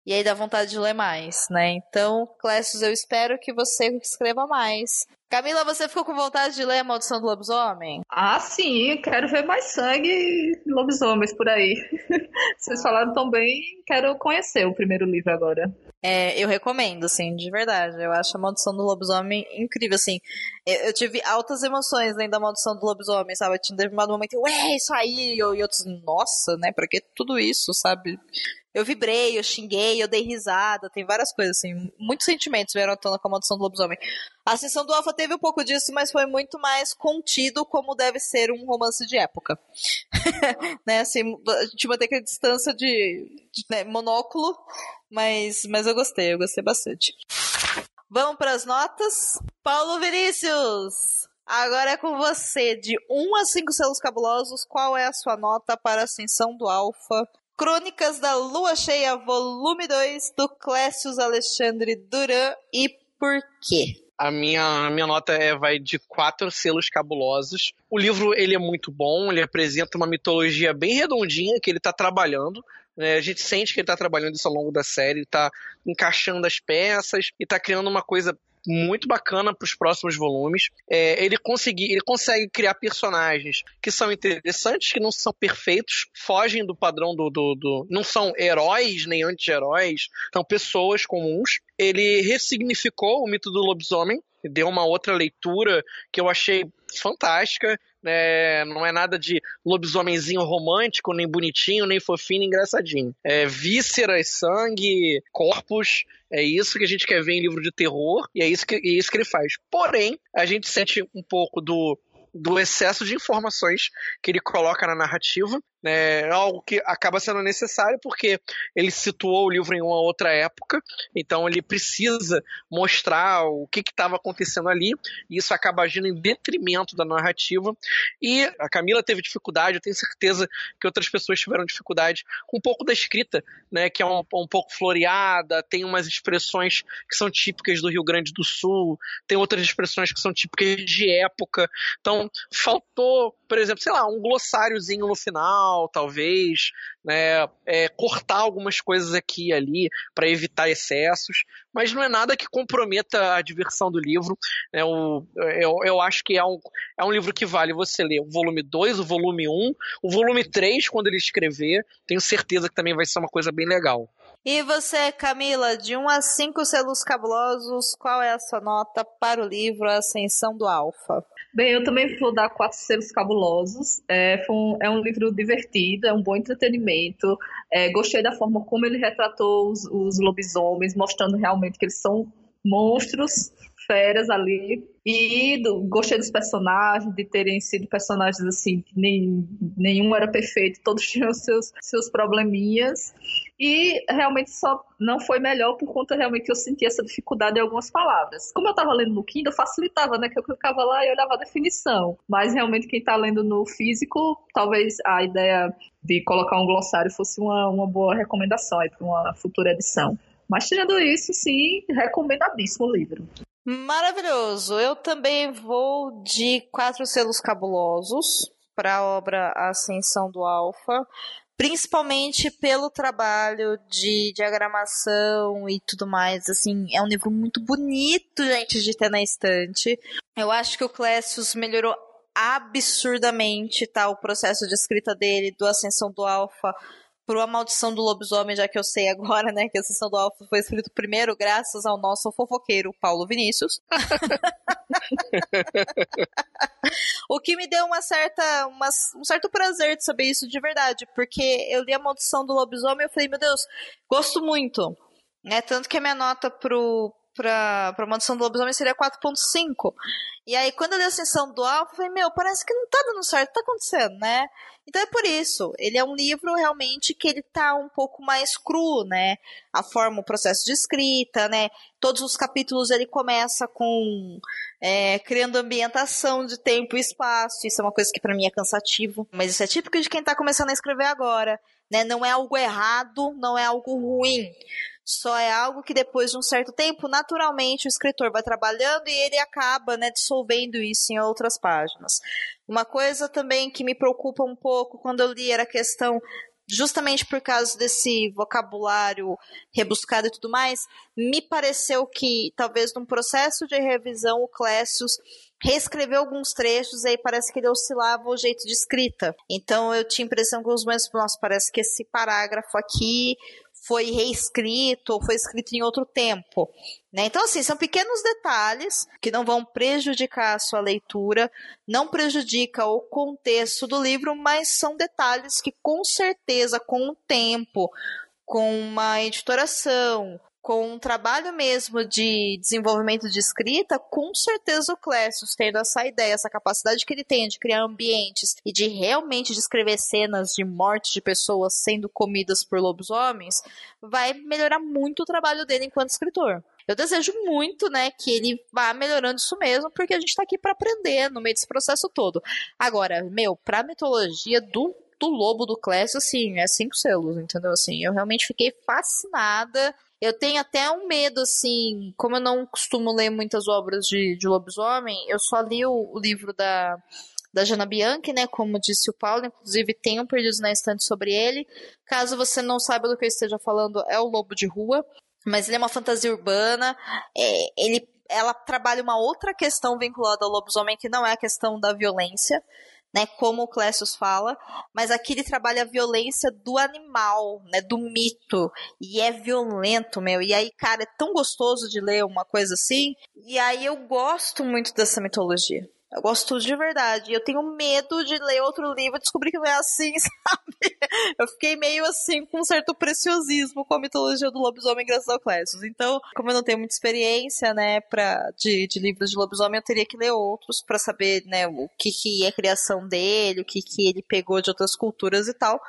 E aí dá vontade de ler mais, né? Então, Clécius, eu espero que você escreva mais. Camila, você ficou com vontade de ler A Maldição do Lobisomem? Ah, sim, quero ver mais sangue e lobisomens por aí. <laughs> Vocês falaram tão bem, quero conhecer o primeiro livro agora. É, eu recomendo, assim, de verdade. Eu acho a Maldição do Lobisomem incrível, assim. Eu, eu tive altas emoções lendo a Maldição do Lobisomem, sabe? Eu tinha determinado momento, ué, isso aí! E disse, nossa, né? Pra que tudo isso, sabe? Eu vibrei, eu xinguei, eu dei risada, tem várias coisas, assim. Muitos sentimentos vieram à tona com a Maldição do Lobisomem. A Ascensão do Alpha teve um pouco disso, mas foi muito mais contido como deve ser um romance de época. <laughs> né, assim, a gente mantém aquela distância de, de né, monóculo, mas, mas eu gostei, eu gostei bastante. Vamos para as notas? Paulo Vinícius! Agora é com você, de 1 a 5 selos cabulosos, qual é a sua nota para a Ascensão do Alpha? Crônicas da Lua Cheia, volume 2, do Clécius Alexandre Duran, e por quê? A minha, a minha nota é, vai de quatro selos cabulosos. O livro ele é muito bom, ele apresenta uma mitologia bem redondinha que ele está trabalhando. Né? A gente sente que ele está trabalhando isso ao longo da série, está encaixando as peças e está criando uma coisa muito bacana para os próximos volumes. É, ele, consegui, ele consegue criar personagens que são interessantes, que não são perfeitos, fogem do padrão do. do, do não são heróis nem anti-heróis, são pessoas comuns. Ele ressignificou o mito do lobisomem, deu uma outra leitura que eu achei fantástica. É, não é nada de lobisomenzinho romântico, nem bonitinho, nem fofinho, nem engraçadinho. É vísceras, sangue, corpos. É isso que a gente quer ver em livro de terror e é isso que, é isso que ele faz. Porém, a gente sente um pouco do do excesso de informações que ele coloca na narrativa. Né, algo que acaba sendo necessário porque ele situou o livro em uma outra época, então ele precisa mostrar o que estava acontecendo ali, e isso acaba agindo em detrimento da narrativa. E a Camila teve dificuldade, eu tenho certeza que outras pessoas tiveram dificuldade com um pouco da escrita, né, que é um, um pouco floreada, tem umas expressões que são típicas do Rio Grande do Sul, tem outras expressões que são típicas de época. Então, faltou, por exemplo, sei lá, um glossáriozinho no final, talvez, né, é, cortar algumas coisas aqui e ali para evitar excessos, mas não é nada que comprometa a diversão do livro. Né, o, eu, eu acho que é um, é um livro que vale você ler o volume 2, o volume 1, um, o volume 3, quando ele escrever, tenho certeza que também vai ser uma coisa bem legal. E você, Camila, de 1 a 5 selos cabulosos, qual é a sua nota para o livro Ascensão do Alfa? Bem, eu também vou dar quatro selos cabulosos. É um, é um livro divertido, é um bom entretenimento. É, gostei da forma como ele retratou os, os lobisomens, mostrando realmente que eles são monstros feras ali. E do, gostei dos personagens, de terem sido personagens assim, que nem, nenhum era perfeito, todos <laughs> tinham seus, seus probleminhas. E realmente só não foi melhor por conta realmente que eu senti essa dificuldade em algumas palavras. Como eu estava lendo no Kindle, facilitava, né? Que eu ficava lá e olhava a definição. Mas realmente quem está lendo no físico, talvez a ideia de colocar um glossário fosse uma, uma boa recomendação para uma futura edição. Mas tirando isso, sim, recomendadíssimo o livro. Maravilhoso. Eu também vou de quatro selos cabulosos para a obra Ascensão do Alfa, principalmente pelo trabalho de diagramação e tudo mais. Assim, é um livro muito bonito, gente, de ter na estante. Eu acho que o Clécius melhorou absurdamente tá, o processo de escrita dele, do Ascensão do Alfa pro A Maldição do Lobisomem, já que eu sei agora, né, que a Sessão do Alfa foi escrito primeiro graças ao nosso fofoqueiro Paulo Vinícius. <laughs> o que me deu uma certa, uma, um certo prazer de saber isso de verdade, porque eu li A Maldição do Lobisomem e eu falei, meu Deus, gosto muito. Né, tanto que a minha nota pro, pra, pra Maldição do Lobisomem seria 4.5. E aí, quando eu li a Ascensão do Alfa, eu falei, meu, parece que não tá dando certo, tá acontecendo, né? Então é por isso, ele é um livro realmente que ele tá um pouco mais cru, né? A forma, o processo de escrita, né? Todos os capítulos ele começa com é, criando ambientação de tempo e espaço. Isso é uma coisa que para mim é cansativo, mas isso é típico de quem tá começando a escrever agora, né? Não é algo errado, não é algo ruim. Só é algo que depois de um certo tempo, naturalmente, o escritor vai trabalhando e ele acaba né, dissolvendo isso em outras páginas. Uma coisa também que me preocupa um pouco quando eu li era a questão justamente por causa desse vocabulário rebuscado e tudo mais, me pareceu que talvez num processo de revisão o Clécius reescreveu alguns trechos e aí parece que ele oscilava o jeito de escrita. Então eu tinha a impressão que os meus, nossa, parece que esse parágrafo aqui foi reescrito ou foi escrito em outro tempo. Né? Então, assim, são pequenos detalhes que não vão prejudicar a sua leitura, não prejudica o contexto do livro, mas são detalhes que, com certeza, com o tempo, com uma editoração, com um trabalho mesmo de desenvolvimento de escrita, com certeza o Clécius, tendo essa ideia, essa capacidade que ele tem de criar ambientes e de realmente descrever cenas de morte de pessoas sendo comidas por lobisomens, vai melhorar muito o trabalho dele enquanto escritor. Eu desejo muito, né, que ele vá melhorando isso mesmo, porque a gente tá aqui para aprender no meio desse processo todo. Agora, meu, pra mitologia do do lobo do Clécio, assim, é cinco selos, entendeu? Assim, eu realmente fiquei fascinada eu tenho até um medo, assim, como eu não costumo ler muitas obras de, de lobisomem, eu só li o, o livro da, da Jana Bianchi, né? Como disse o Paulo, inclusive tem um Perdidos na Estante sobre ele. Caso você não saiba do que eu esteja falando, é o Lobo de Rua, mas ele é uma fantasia urbana. É, ele, ela trabalha uma outra questão vinculada ao lobisomem que não é a questão da violência né, como o Clécius fala, mas aqui ele trabalha a violência do animal, né, do mito, e é violento, meu, e aí, cara, é tão gostoso de ler uma coisa assim, e aí eu gosto muito dessa mitologia. Eu gosto de verdade. Eu tenho medo de ler outro livro e descobrir que não é assim, <laughs> sabe? eu fiquei meio assim com um certo preciosismo com a mitologia do lobisomem graças ao Classus. Então, como eu não tenho muita experiência, né, pra, de, de livros de lobisomem, eu teria que ler outros para saber, né, o que, que é criação dele, o que, que ele pegou de outras culturas e tal.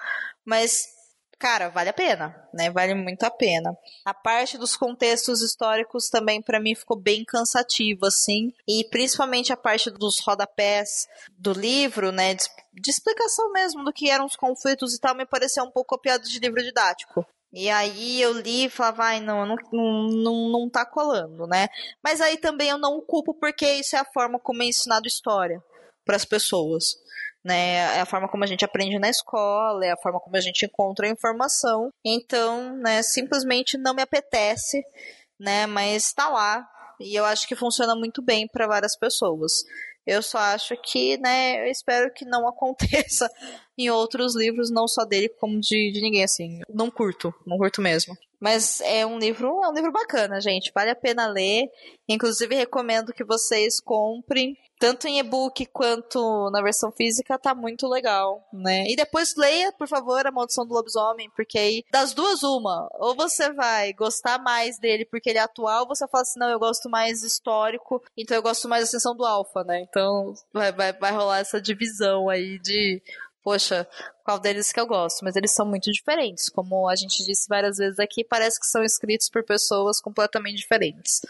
Mas cara, vale a pena, né? Vale muito a pena. A parte dos contextos históricos também para mim ficou bem cansativa, assim, e principalmente a parte dos rodapés do livro, né? De, de explicação mesmo do que eram os conflitos e tal, me pareceu um pouco copiado de livro didático. E aí eu li e falava, ai, não, não, não, não tá colando, né? Mas aí também eu não culpo porque isso é a forma como é ensinado história para as pessoas né? É a forma como a gente aprende na escola, é a forma como a gente encontra a informação. Então, né, simplesmente não me apetece, né? Mas está lá e eu acho que funciona muito bem para várias pessoas. Eu só acho que, né, eu espero que não <laughs> aconteça em outros livros, não só dele, como de, de ninguém, assim. Não curto, não curto mesmo. Mas é um livro, é um livro bacana, gente. Vale a pena ler. Inclusive, recomendo que vocês comprem tanto em e-book quanto na versão física, tá muito legal, né? E depois leia, por favor, A Maldição do Lobisomem, porque aí, das duas, uma. Ou você vai gostar mais dele porque ele é atual, ou você fala assim, não, eu gosto mais histórico, então eu gosto mais da Ascensão do Alpha, né? Então vai, vai, vai rolar essa divisão aí de poxa, qual deles que eu gosto, mas eles são muito diferentes. Como a gente disse várias vezes aqui, parece que são escritos por pessoas completamente diferentes.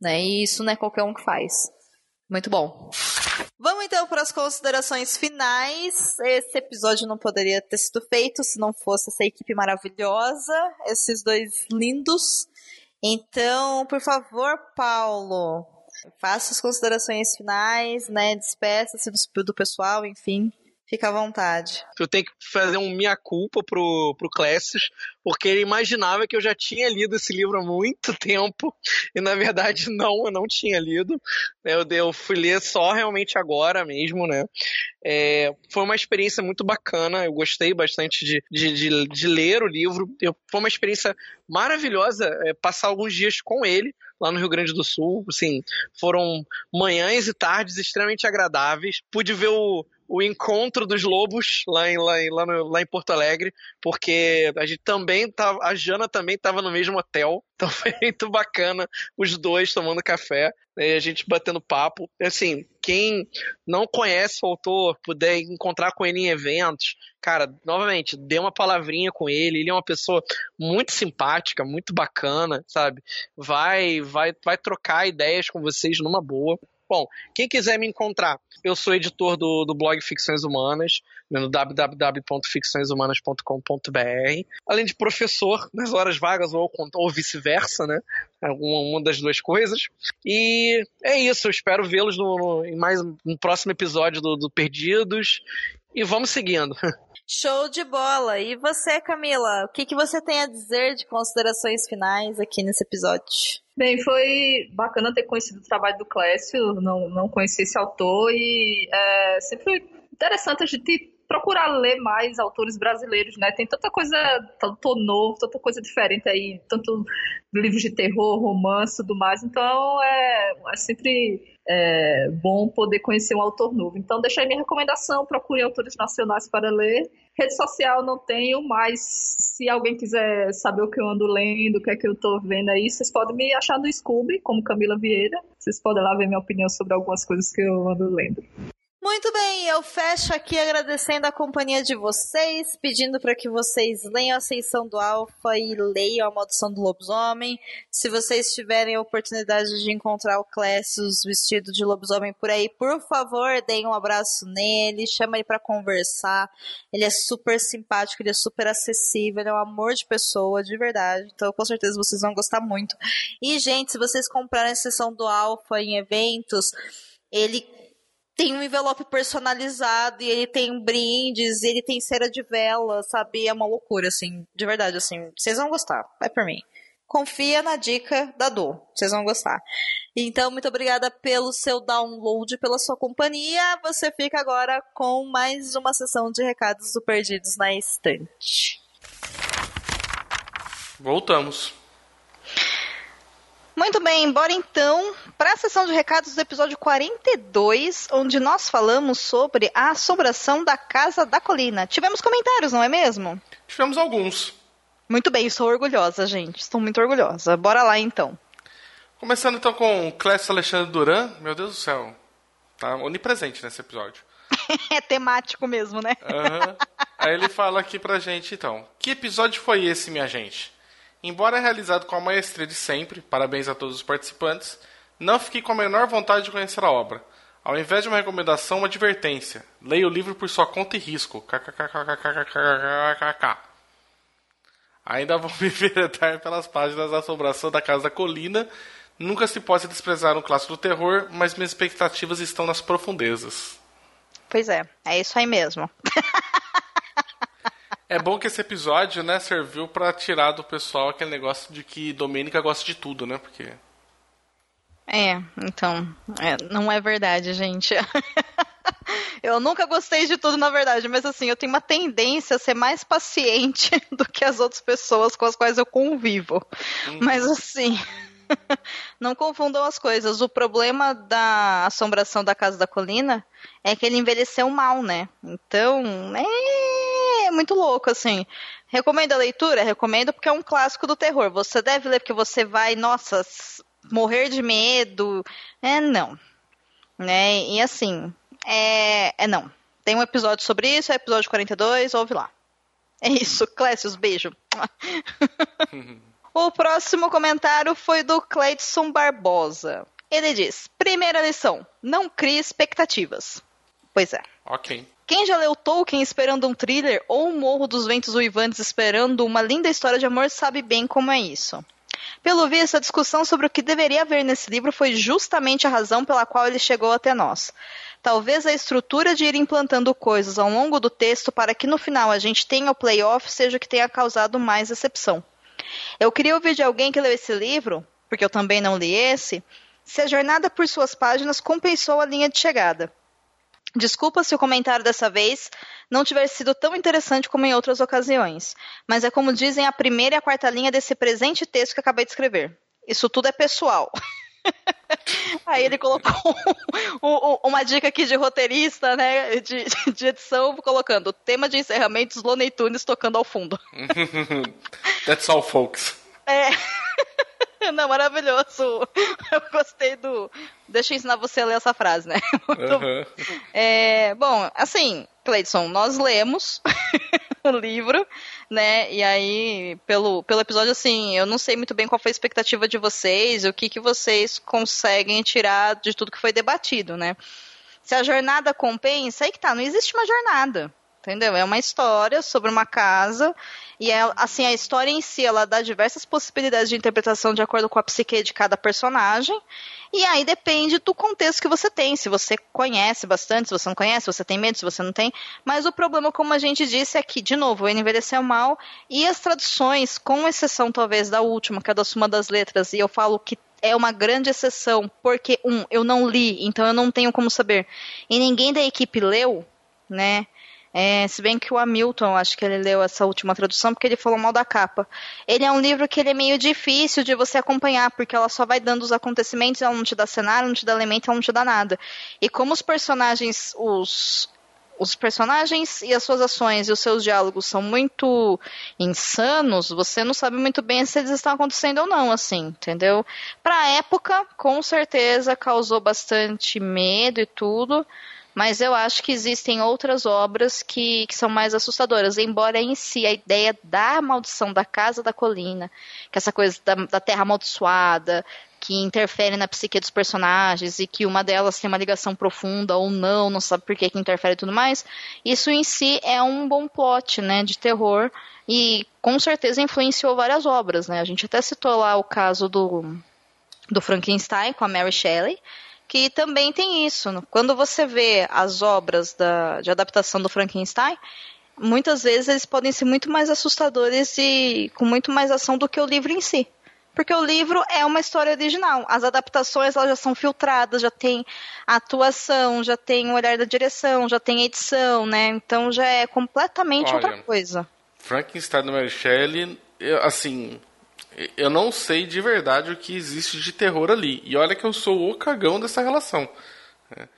Né? E isso não é qualquer um que faz. Muito bom. Vamos então para as considerações finais. Esse episódio não poderia ter sido feito se não fosse essa equipe maravilhosa, esses dois lindos. Então, por favor, Paulo, faça as considerações finais, né? Despeça-se do, do pessoal, enfim. Fica à vontade. Eu tenho que fazer um minha culpa pro, pro Classes, porque ele imaginava que eu já tinha lido esse livro há muito <laughs> tempo, e na verdade não, eu não tinha lido. Eu, eu fui ler só realmente agora mesmo, né? É, foi uma experiência muito bacana, eu gostei bastante de, de, de, de ler o livro. Eu, foi uma experiência maravilhosa é, passar alguns dias com ele lá no Rio Grande do Sul. Assim, foram manhãs e tardes extremamente agradáveis. Pude ver o, o encontro dos lobos lá em, lá, em, lá, no, lá em Porto Alegre, porque a gente também tava, a Jana também estava no mesmo hotel, <laughs> então foi muito bacana os dois tomando café né, e a gente batendo papo. Assim, quem não conhece o autor, puder encontrar com ele em eventos, cara, novamente, dê uma palavrinha com ele. Ele é uma pessoa muito simpática, muito bacana, sabe? Vai, vai, vai trocar ideias com vocês numa boa. Bom, quem quiser me encontrar, eu sou editor do, do blog Ficções Humanas, né, no www.ficçõeshumanas.com.br, além de professor nas horas vagas ou, ou vice-versa, né? Uma, uma, das duas coisas. E é isso, eu espero vê-los em mais um próximo episódio do, do Perdidos. E vamos seguindo. <laughs> Show de bola! E você, Camila, o que, que você tem a dizer de considerações finais aqui nesse episódio? Bem, foi bacana ter conhecido o trabalho do Clécio, não, não conheci esse autor e é, sempre foi interessante a gente procurar ler mais autores brasileiros, né? Tem tanta coisa, tanto novo, tanta coisa diferente aí, tanto livros de terror, romance, tudo mais. Então é, é sempre é bom poder conhecer um autor novo. Então deixa aí minha recomendação, procure autores nacionais para ler. Rede social não tenho, mas se alguém quiser saber o que eu ando lendo, o que é que eu estou vendo aí, vocês podem me achar no Scooby, como Camila Vieira. Vocês podem lá ver minha opinião sobre algumas coisas que eu ando lendo. Muito bem, eu fecho aqui agradecendo a companhia de vocês, pedindo para que vocês leiam a Ascensão do Alfa e leiam a Maldição do Lobisomem. Se vocês tiverem a oportunidade de encontrar o Clécius vestido de lobisomem por aí, por favor, deem um abraço nele, chama ele para conversar. Ele é super simpático, ele é super acessível, ele é um amor de pessoa, de verdade. Então, com certeza vocês vão gostar muito. E, gente, se vocês comprarem a Ascensão do Alfa em eventos, ele tem um envelope personalizado e ele tem brindes, e ele tem cera de vela, sabe? É uma loucura, assim, de verdade, assim. Vocês vão gostar, vai por mim. Confia na dica da Do, vocês vão gostar. Então, muito obrigada pelo seu download, pela sua companhia. Você fica agora com mais uma sessão de recados do Perdidos na Estante. Voltamos. Muito bem, bora então para a sessão de recados do episódio 42, onde nós falamos sobre a assombração da Casa da Colina. Tivemos comentários, não é mesmo? Tivemos alguns. Muito bem, estou orgulhosa, gente. Estou muito orgulhosa. Bora lá então. Começando então com Clécio Alexandre Duran. Meu Deus do céu. Tá onipresente nesse episódio. <laughs> é temático mesmo, né? Uhum. Aí ele fala aqui pra gente então. Que episódio foi esse, minha gente? Embora realizado com a maestria de sempre, parabéns a todos os participantes, não fiquei com a menor vontade de conhecer a obra. Ao invés de uma recomendação, uma advertência. Leia o livro por sua conta e risco. KKKKKKKKKK. Ainda vou me veredar pelas páginas da Assombração da Casa da Colina. Nunca se pode desprezar um clássico do terror, mas minhas expectativas estão nas profundezas. Pois é, é isso aí mesmo. É bom que esse episódio, né, serviu para tirar do pessoal aquele negócio de que Domênica gosta de tudo, né? Porque. É, então. É, não é verdade, gente. <laughs> eu nunca gostei de tudo, na verdade, mas assim, eu tenho uma tendência a ser mais paciente <laughs> do que as outras pessoas com as quais eu convivo. Hum. Mas assim. <laughs> não confundam as coisas. O problema da assombração da Casa da Colina é que ele envelheceu mal, né? Então, é muito louco, assim. Recomendo a leitura? Recomendo porque é um clássico do terror. Você deve ler porque você vai, nossa, morrer de medo. É, não. Né? E assim, é, é não. Tem um episódio sobre isso, é episódio 42, ouve lá. É isso, Clécius, beijo. <laughs> o próximo comentário foi do Cleidson Barbosa. Ele diz: Primeira lição: não crie expectativas. Pois é. Ok. Quem já leu Tolkien esperando um thriller ou o Morro dos Ventos Uivantes esperando uma linda história de amor sabe bem como é isso. Pelo visto, a discussão sobre o que deveria haver nesse livro foi justamente a razão pela qual ele chegou até nós. Talvez a estrutura de ir implantando coisas ao longo do texto para que no final a gente tenha o playoff seja o que tenha causado mais decepção. Eu queria ouvir de alguém que leu esse livro, porque eu também não li esse, se a jornada por suas páginas compensou a linha de chegada. Desculpa se o comentário dessa vez não tiver sido tão interessante como em outras ocasiões, mas é como dizem a primeira e a quarta linha desse presente texto que acabei de escrever. Isso tudo é pessoal. <laughs> Aí ele colocou uma dica aqui de roteirista, né, de, de edição, colocando tema de encerramentos Looney Tunes tocando ao fundo. <laughs> That's all, folks. É. <laughs> Não, maravilhoso. <laughs> Eu gostei do. Deixa eu ensinar você a ler essa frase, né? <laughs> Uhum. É, bom, assim, Cleidson, nós lemos o livro, né? E aí, pelo, pelo episódio, assim, eu não sei muito bem qual foi a expectativa de vocês, o que, que vocês conseguem tirar de tudo que foi debatido, né? Se a jornada compensa, aí que tá, não existe uma jornada entendeu? É uma história sobre uma casa e é, assim a história em si ela dá diversas possibilidades de interpretação de acordo com a psique de cada personagem e aí depende do contexto que você tem, se você conhece bastante, se você não conhece, se você tem medo, se você não tem. Mas o problema, como a gente disse, é que, de novo, ele envelheceu mal e as traduções, com exceção talvez da última, que é da Suma das Letras, e eu falo que é uma grande exceção, porque, um, eu não li, então eu não tenho como saber. E ninguém da equipe leu, né? É, se bem que o Hamilton, acho que ele leu essa última tradução porque ele falou mal da capa. Ele é um livro que ele é meio difícil de você acompanhar, porque ela só vai dando os acontecimentos, ela não te dá cenário, não te dá elemento, ela não te dá nada. E como os personagens, os, os personagens e as suas ações e os seus diálogos são muito insanos, você não sabe muito bem se eles estão acontecendo ou não, assim, entendeu? Pra época, com certeza causou bastante medo e tudo. Mas eu acho que existem outras obras que, que são mais assustadoras, embora em si a ideia da maldição da casa da colina, que essa coisa da, da terra amaldiçoada, que interfere na psique dos personagens e que uma delas tem uma ligação profunda ou não, não sabe por que, que interfere e tudo mais, isso em si é um bom plot, né, de terror e com certeza influenciou várias obras, né? A gente até citou lá o caso do, do Frankenstein com a Mary Shelley, que também tem isso. Quando você vê as obras da, de adaptação do Frankenstein, muitas vezes eles podem ser muito mais assustadores e com muito mais ação do que o livro em si. Porque o livro é uma história original. As adaptações elas já são filtradas, já tem atuação, já tem o olhar da direção, já tem edição, né? Então já é completamente Olha, outra coisa. Frankenstein do Mary Shelley, assim, Eu não sei de verdade o que existe de terror ali. E olha que eu sou o cagão dessa relação. É.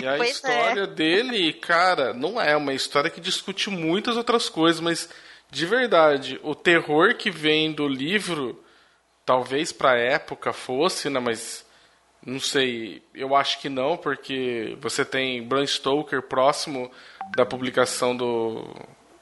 E a <laughs> Pois história é. dele, cara, não é uma história que discute muitas outras coisas, mas de verdade, o terror que vem do livro, talvez pra época fosse, né, mas não sei, eu acho que não, porque você tem Bram Stoker próximo da publicação do,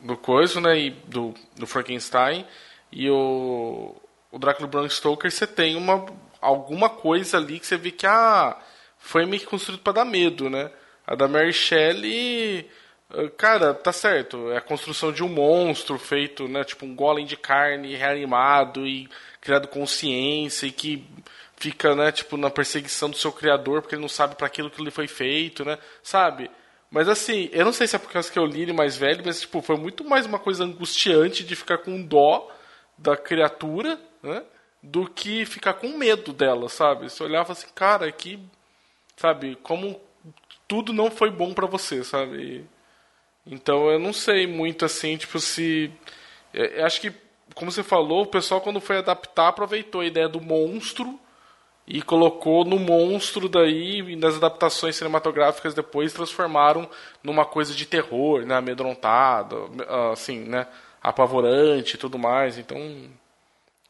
do Coiso, né, e do, do Frankenstein, e o, o Drácula Bram Stoker, você tem uma, alguma coisa ali que você vê que, ah, foi meio que construído pra dar medo, né. A da Mary Shelley, eh, cara, tá certo, é a construção de um monstro feito, né, tipo um golem de carne reanimado e criado consciência e que fica, né, tipo, na perseguição do seu criador porque ele não sabe para aquilo que ele foi feito, né? Sabe? Mas assim, eu não sei se é por causa que eu li ele mais velho, mas tipo, foi muito mais uma coisa angustiante de ficar com dó da criatura, né? Do que ficar com medo dela, sabe? Você olhava assim, cara, que sabe, como tudo não foi bom pra você, sabe? Então eu não sei muito assim, tipo, se. Eu eu acho que, como você falou, o pessoal quando foi adaptar aproveitou a ideia do monstro e colocou no monstro daí, e nas adaptações cinematográficas depois transformaram numa coisa de terror, né? Amedrontado, assim, né? Apavorante e tudo mais. Então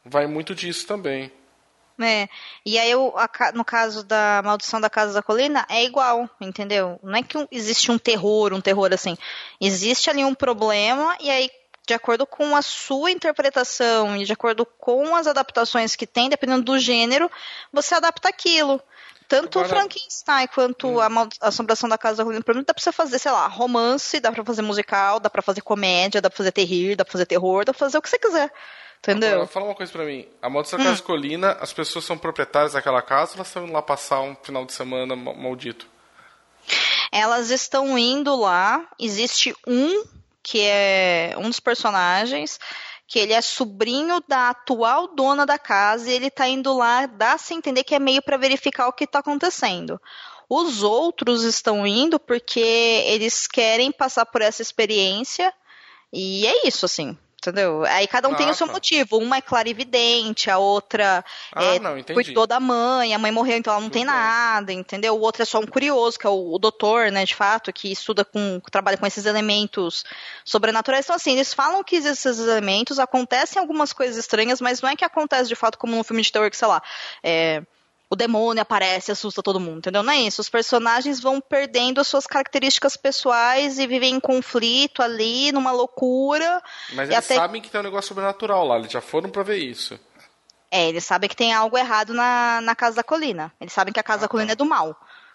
vai muito disso também. É. E aí, ca- no caso da Maldição da Casa da Colina, é igual, entendeu? Não é que existe um terror, um terror assim. Existe ali um problema, e aí, de acordo com a sua interpretação e de acordo com as adaptações que tem, dependendo do gênero, você adapta aquilo. Tanto Agora- o Frankenstein quanto a, Maldi- a Assombração da Casa da Colina, pra mim, dá pra você fazer, sei lá, romance, dá pra fazer musical, dá pra fazer comédia, dá pra fazer terrir, dá pra fazer terror, dá pra fazer o que você quiser. Entendeu? Agora, fala uma coisa pra mim. A da Casa Colina, as pessoas são proprietárias daquela casa ou elas estão indo lá passar um final de semana ma- maldito? Elas estão indo lá. Existe um que é um dos personagens que ele é sobrinho da atual dona da casa e ele tá indo lá, dá-se a entender que é meio para verificar o que tá acontecendo. Os outros estão indo porque eles querem passar por essa experiência e é isso, assim. Entendeu? Aí cada um tem Ah, o seu tá. motivo. Uma é clarividente, a outra Ah, é, não, cuidou da mãe, a mãe morreu, então ela não Tudo tem bem. nada, entendeu? O outro é só um curioso, que é o, o doutor, né, de fato, que estuda com, trabalha com esses elementos sobrenaturais. Então, assim, eles falam que existem esses elementos, acontecem algumas coisas estranhas, mas não é que acontece de fato como num filme de terror, que, sei lá, é, o demônio aparece e assusta todo mundo, entendeu? Não é isso. Os personagens vão perdendo as suas características pessoais e vivem em conflito ali, numa loucura. Mas eles até- sabem que tem um negócio sobrenatural lá, eles já foram pra ver isso. É, eles sabem que tem algo errado na, na Casa da Colina. Eles sabem que a Casa Ah, da Colina tá. é do mal.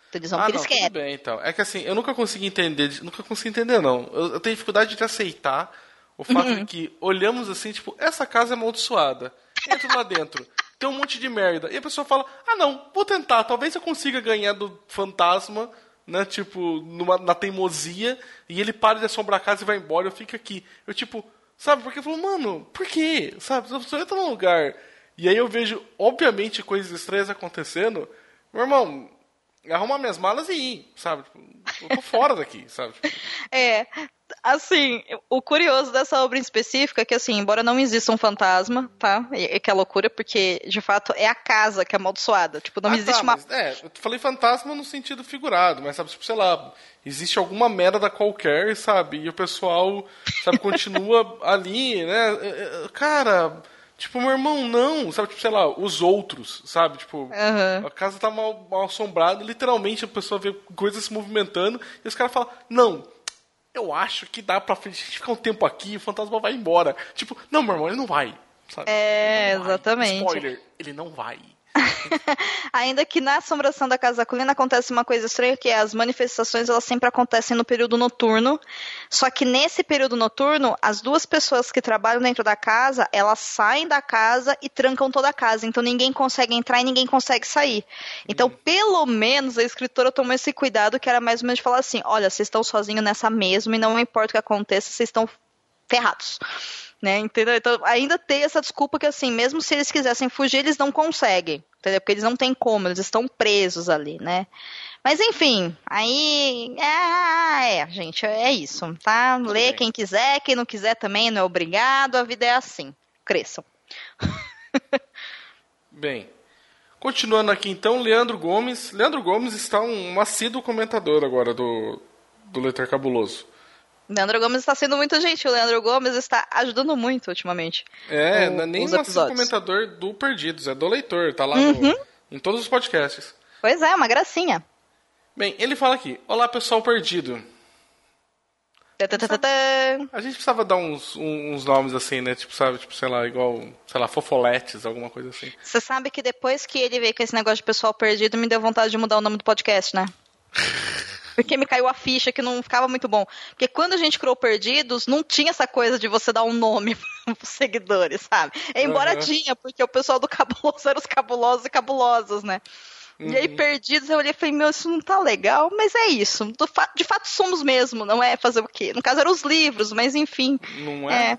Então eles vão ah, porque não, eles querem. tudo bem, então. É que assim, eu nunca consegui entender, nunca consegui entender, não. Eu, eu tenho dificuldade de aceitar o fato Uhum. de que olhamos assim, tipo, essa casa é amaldiçoada. Entra lá dentro, tem um monte de merda. E a pessoa fala, ah não, vou tentar, talvez eu consiga ganhar do fantasma, né, tipo, numa, na teimosia, e ele para de assombrar a casa e vai embora, eu fico aqui. Eu tipo, sabe, porque eu falo, mano, por quê? Sabe, a pessoa entra num lugar, e aí eu vejo, obviamente, coisas estranhas acontecendo, meu irmão, arrumar minhas malas e ir, sabe? Tipo, eu tô fora daqui, sabe? Tipo, <laughs> É, assim, o curioso dessa obra em específico é que, assim, embora não exista um fantasma, tá? E, que é loucura, porque, de fato, é a casa que é amaldiçoada. Tipo, não ah, existe tá, uma... mas, é, eu falei fantasma no sentido figurado, mas sabe, tipo, sei lá, existe alguma merda qualquer, sabe? E o pessoal, sabe, continua <laughs> ali, né? É, é, Cara, tipo, meu irmão, não, sabe, tipo, sei lá, os outros, sabe? Tipo, Aham. a casa tá mal, mal assombrada, literalmente a pessoa vê coisas se movimentando e os caras falam, não. Eu acho que dá pra gente ficar um tempo aqui e o fantasma vai embora. Tipo, não, meu irmão, ele não vai. Sabe? É, Ele não vai. exatamente. Spoiler, ele não vai. <laughs> Ainda que na assombração da Casa da Colina acontece uma coisa estranha, que é as manifestações elas sempre acontecem no período noturno. Só que nesse período noturno, as duas pessoas que trabalham dentro da casa, elas saem da casa e trancam toda a casa. Então ninguém consegue entrar e ninguém consegue sair. Então, pelo menos, a escritora tomou esse cuidado, que era mais ou menos de falar assim: olha, vocês estão sozinhos nessa mesma e não importa o que aconteça, vocês estão ferrados. Né, entendeu? Então, ainda tem essa desculpa que, assim, mesmo se eles quisessem fugir, eles não conseguem, entendeu? Porque eles não têm como, eles estão presos ali, né? Mas, enfim, aí. É, é gente, é isso, tá? Lê bem. quem quiser, quem não quiser também não é obrigado, a vida é assim. Cresçam. <laughs> Bem, continuando aqui então, Leandro Gomes. Leandro Gomes está um, assíduo comentador agora do, do Leitor Cabuloso. Leandro Gomes está sendo muito gentil. O Leandro Gomes está ajudando muito ultimamente. É, não é nem assíduo episódios. comentador do Perdidos, é do leitor, tá lá Uhum. no- em todos os podcasts. Pois é, uma gracinha. Bem, ele fala aqui: Olá pessoal perdido. Tã-tã-tã-tã. A gente precisava dar uns, uns nomes assim, né? Tipo, sabe, tipo, sei lá, igual, sei lá, fofoletes, alguma coisa assim. Você sabe que depois que ele veio com esse negócio de pessoal perdido, me deu vontade de mudar o nome do podcast, né? <laughs> Porque me caiu a ficha que não ficava muito bom. Porque quando a gente criou Perdidos, não tinha essa coisa de você dar um nome <laughs> pros seguidores, sabe? Embora Aham. tinha, porque o pessoal do Cabuloso <laughs> eram os cabulosos e cabulosos, né? E aí, Perdidos, eu olhei e falei, meu, isso não tá legal, mas é isso. De fato, somos mesmo, não é fazer o quê? No caso, eram os livros, mas enfim. Não é? É.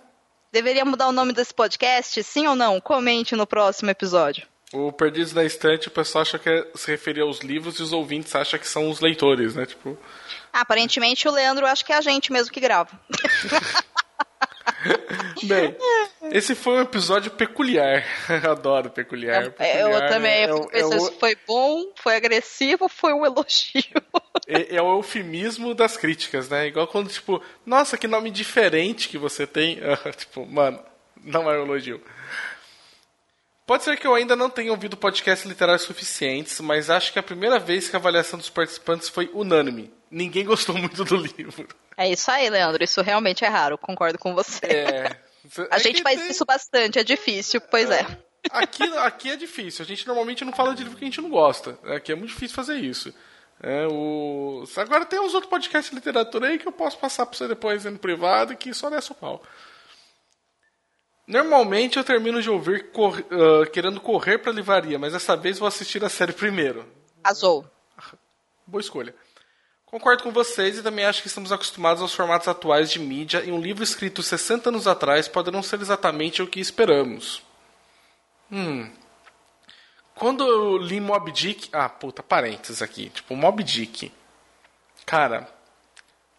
Deveria mudar o nome desse podcast, sim ou não? Comente no próximo episódio. O Perdidos na Estante, o pessoal acha que é- se referia aos livros e os ouvintes acham que são os leitores, né? Tipo, Ah, aparentemente o Leandro acho que é a gente mesmo que grava. <laughs> bem, esse foi um episódio peculiar. <laughs> Adoro peculiar. É, peculiar eu também. É, eu fico é, pensando se foi bom, foi agressivo, foi um elogio. <laughs> é- é o eufemismo das críticas, né? Igual quando, tipo, nossa, que nome diferente que você tem. tipo, mano, não é um elogio. Pode ser que eu ainda não tenha ouvido podcasts literários suficientes, mas acho que a primeira vez que a avaliação dos participantes foi unânime. Ninguém <laughs> gostou muito do livro. É isso aí, Leandro. Isso realmente é raro, concordo com você. É. <laughs> A É gente faz tem- isso bastante, é difícil, pois é. Aqui, aqui é difícil. A gente normalmente não fala de livro que a gente não gosta. Aqui é muito difícil fazer isso. É, o... Agora tem uns outros podcasts de literatura aí que eu posso passar pra você depois no privado que só desce o pau. Normalmente eu termino de ouvir cor- ah, querendo correr pra livraria, mas dessa vez vou assistir a série primeiro. Azul. Boa escolha. Concordo com vocês e também acho que estamos acostumados aos formatos atuais de mídia e um livro escrito 60 anos atrás pode não ser exatamente o que esperamos. Hum. Quando eu li Mob Dick. Ah, puta, parênteses aqui. Tipo, Mob Dick. Cara.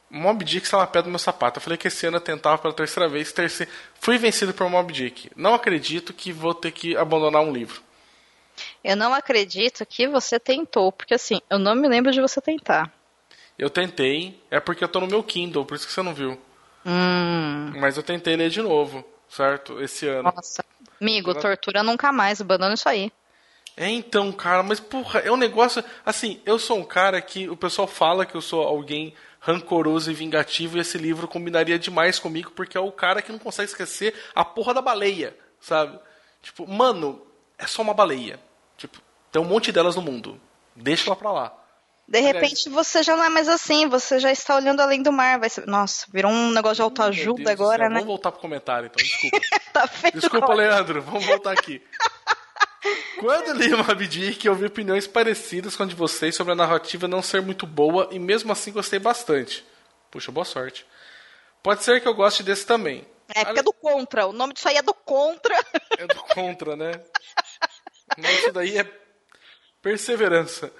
Mob Dick está na pedra do meu sapato. Eu falei que esse ano eu tentava pela terceira vez. Terceira... Fui vencido por Mob Dick. Não acredito que vou ter que abandonar um livro. Eu não acredito que você tentou, porque assim, eu não me lembro de você tentar. Eu tentei. É porque eu tô no meu Kindle, por isso que você não viu. Hum. Mas eu tentei ler de novo, certo? Esse ano. Nossa. Amigo, tortura nunca mais, abandona isso aí. É então, cara, mas porra, é um negócio. Assim, eu sou um cara que o pessoal fala que eu sou alguém rancoroso e vingativo e esse livro combinaria demais comigo porque é o cara que não consegue esquecer a porra da baleia, sabe? Tipo, mano, é só uma baleia. Tipo, tem um monte delas no mundo. Deixa ela pra lá. De repente você já não é mais assim, você já está olhando além do mar. Vai ser... Nossa, virou um negócio de autoajuda agora, né? Vamos voltar pro comentário então, <laughs> desculpa. Tá feito. Desculpa. Leandro, vamos voltar aqui. <laughs> Quando li Mob Dick, eu vi opiniões parecidas com a de vocês sobre a narrativa não ser muito boa e mesmo assim gostei bastante. Puxa, boa sorte. Pode ser que eu goste desse também. É, porque é do contra. O nome disso aí é do contra. É do contra, né? Mas isso daí é perseverança.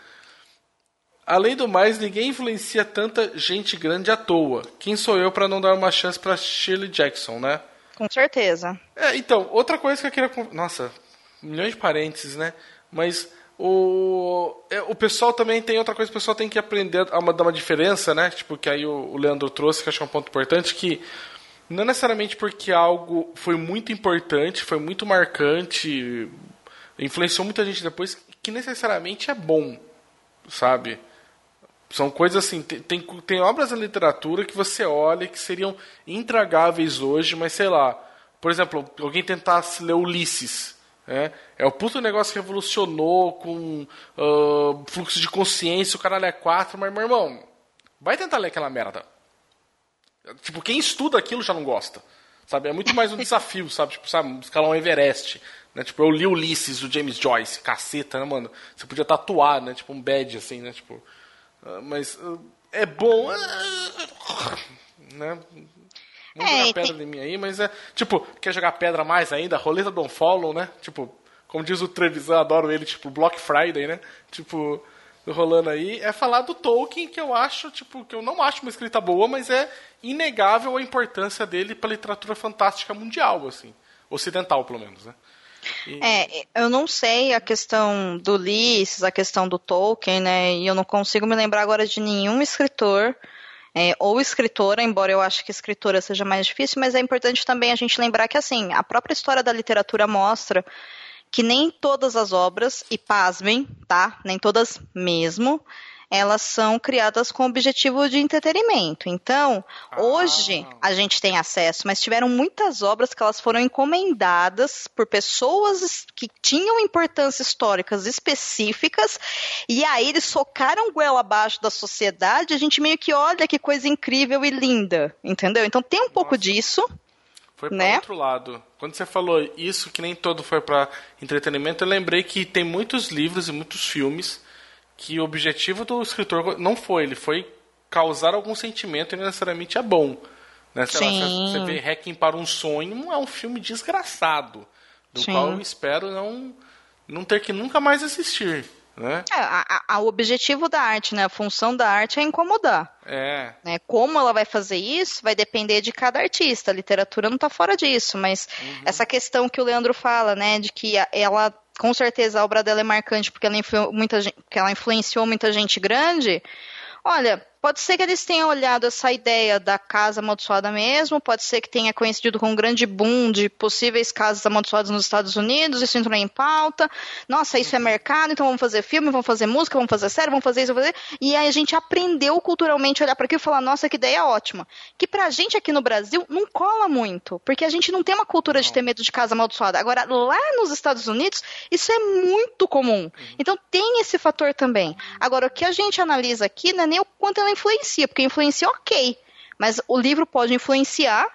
Além do mais, ninguém influencia tanta gente grande à toa. Quem sou eu para não dar uma chance para Shirley Jackson, né? Com certeza. É, então, outra coisa que eu queria. Nossa, milhões de parênteses, né? Mas o, é, o pessoal também tem outra coisa o pessoal tem que aprender a dar uma diferença, né? Tipo, que aí o, o Leandro trouxe, que acho que é um ponto importante, que não necessariamente porque algo foi muito importante, foi muito marcante, influenciou muita gente depois, que necessariamente é bom, sabe? São coisas assim, tem, tem, tem obras da literatura que você olha que seriam intragáveis hoje, mas sei lá. Por exemplo, alguém tentasse ler Ulisses. Né? É o puto negócio que revolucionou com ah, fluxo de consciência, o caralho é quatro, mas meu irmão, vai tentar ler aquela merda. Tipo, quem estuda aquilo já não gosta. Sabe? É muito mais um <laughs> desafio, sabe? Tipo, sabe, escalar um Everest. Né? Tipo, eu li Ulisses, do James Joyce, caceta, né, mano? Você podia tatuar, né? Tipo, um badge, assim, né? Tipo, ah, mas ah, é bom. Né? Vamos É, pedra tem- em mim aí, mas é. Tipo, quer jogar pedra mais ainda? Roleta don't follow, né? Tipo, como diz o Trevisan, adoro ele, tipo, Block Friday, né? Tipo, rolando aí. É falar do Tolkien, que eu acho, tipo, que eu não acho uma escrita boa, mas é inegável a importância dele pra literatura fantástica mundial, assim. Ocidental, pelo menos, né? E- É, eu não sei a questão do Ulisses, a questão do Tolkien, né? E eu não consigo me lembrar agora de nenhum escritor é, ou escritora, embora eu acho que escritora seja mais difícil, mas é importante também a gente lembrar que, assim, a própria história da literatura mostra que nem todas as obras, e pasmem, tá? Nem todas mesmo, elas são criadas com o objetivo de entretenimento. Então, Ah. hoje a gente tem acesso, mas tiveram muitas obras que elas foram encomendadas por pessoas es- que tinham importâncias históricas específicas, e aí eles socaram goela abaixo da sociedade, a gente meio que olha que coisa incrível e linda, entendeu? Então tem um pouco Nossa. disso. Foi para né? outro lado. Quando você falou isso, que nem todo foi para entretenimento, eu lembrei que tem muitos livros e muitos filmes que o objetivo do escritor não foi, ele foi causar algum sentimento e não necessariamente é bom. Né? Sei lá, Sim. você, você vê Hacking para um Sonho, é um filme desgraçado, do Sim. qual eu espero não, não ter que nunca mais assistir. Né? É, a- a- o objetivo da arte, né? A função da arte é incomodar. É, né? Como ela vai fazer isso vai depender de cada artista. A literatura não está fora disso, mas essa questão que o Leandro fala, né, de que a- ela, com certeza, a obra dela é marcante porque ela, muita porque ela influenciou muita gente grande. Olha, pode ser que eles tenham olhado essa ideia da casa amaldiçoada mesmo, pode ser que tenha coincidido com um grande boom de possíveis casas amaldiçoadas nos Estados Unidos, isso entrou em pauta. Nossa, isso é mercado, então vamos fazer filme, vamos fazer música, vamos fazer série, vamos fazer isso, vamos fazer. E aí a gente aprendeu culturalmente a olhar para aquilo e falar, nossa, que ideia ótima. Que pra gente aqui no Brasil não cola muito, porque a gente não tem uma cultura de ter medo de casa amaldiçoada. Agora, lá nos Estados Unidos, isso é muito comum. Então tem esse fator também. Agora, o que a gente analisa aqui não é nem o quanto ela influencia, porque influencia ok. Mas o livro pode influenciar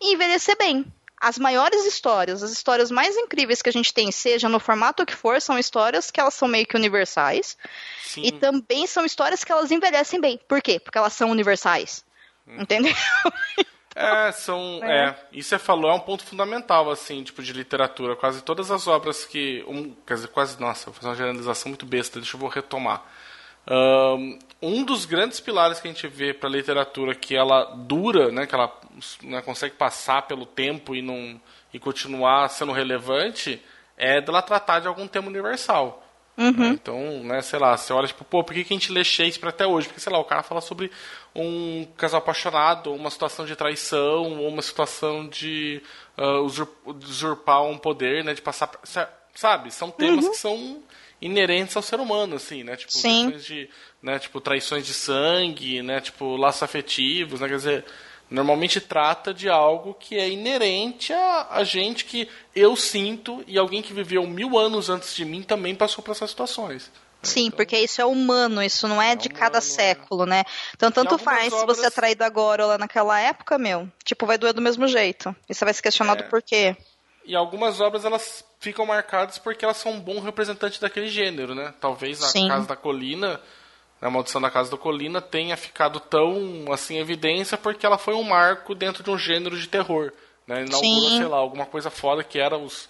e envelhecer bem. As maiores histórias, as histórias mais incríveis que a gente tem, seja no formato que for, são histórias que elas são meio que universais. sim. E também são histórias que elas envelhecem bem. Por quê? Porque elas são universais. Entendeu? <laughs> É, são. É. isso você falou é um ponto fundamental, assim, tipo, de literatura. Quase todas as obras que. Um, quer dizer, quase. Nossa, vou fazer uma generalização muito besta, deixa eu vou retomar. Um dos grandes pilares que a gente vê para a literatura que ela dura, né, que ela né, consegue passar pelo tempo e não e continuar sendo relevante, é dela tratar de algum tema universal. né? Então, né, sei lá, você olha tipo, pô, por que, que a gente lê Shakespeare até hoje? Porque, sei lá, o cara fala sobre um casal apaixonado, uma situação de traição, ou uma situação de usur- usurpar um poder, né, de passar, sabe? São temas que são inerentes ao ser humano, assim, né? Tipo, Sim. questões de, né, tipo, traições de sangue, né, tipo, laços afetivos, né, quer dizer, normalmente trata de algo que é inerente a, a gente que eu sinto e alguém que viveu mil anos antes de mim também passou por essas situações. Sim, porque isso é humano, isso não é, de cada humano, é. século, né? Então, tanto faz se obras- você é traído agora ou lá naquela época, meu. Tipo, vai doer do mesmo jeito. E você vai se questionar do É. porquê. E algumas obras elas ficam marcadas porque elas são um bom representante daquele gênero, né? Talvez a Sim. Casa da Colina, a Maldição da Casa da Colina tenha ficado tão assim em evidência porque ela foi um marco dentro de um gênero de terror, né? Inaugurou, Sim. sei lá, alguma coisa foda que era os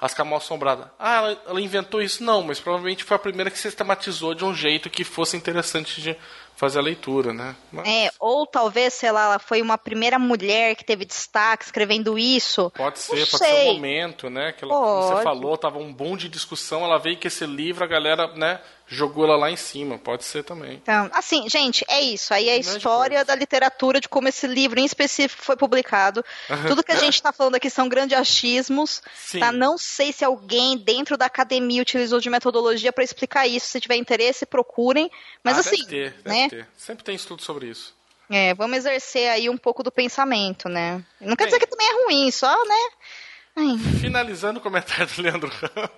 as camas assombradas. Ah, ela, ela inventou isso? Não, mas provavelmente foi a primeira que sistematizou de um jeito que fosse interessante de fazer a leitura, né? Mas É, ou talvez, sei lá, ela foi uma primeira mulher que teve destaque escrevendo isso. Pode ser, Não pode ser sei. um momento, né? Que ela, você falou, tava um bom de discussão, ela veio com esse livro, a galera, né, jogou ela lá em cima. Pode ser também. Então, assim, gente, é isso. Aí é a Grande história da literatura, de como esse livro em específico foi publicado. Tudo que a gente tá falando aqui são grandes achismos. Sim. Tá? Não sei se alguém dentro da academia utilizou de metodologia para explicar isso. Se tiver interesse, procurem. Mas Ah, assim, deve ter, deve né? ter. Sempre tem estudo sobre isso. É, vamos exercer aí um pouco do pensamento, né? Não quer Bem. dizer que também é ruim, só, né? Ai, Finalizando o comentário do Leandro Ramos,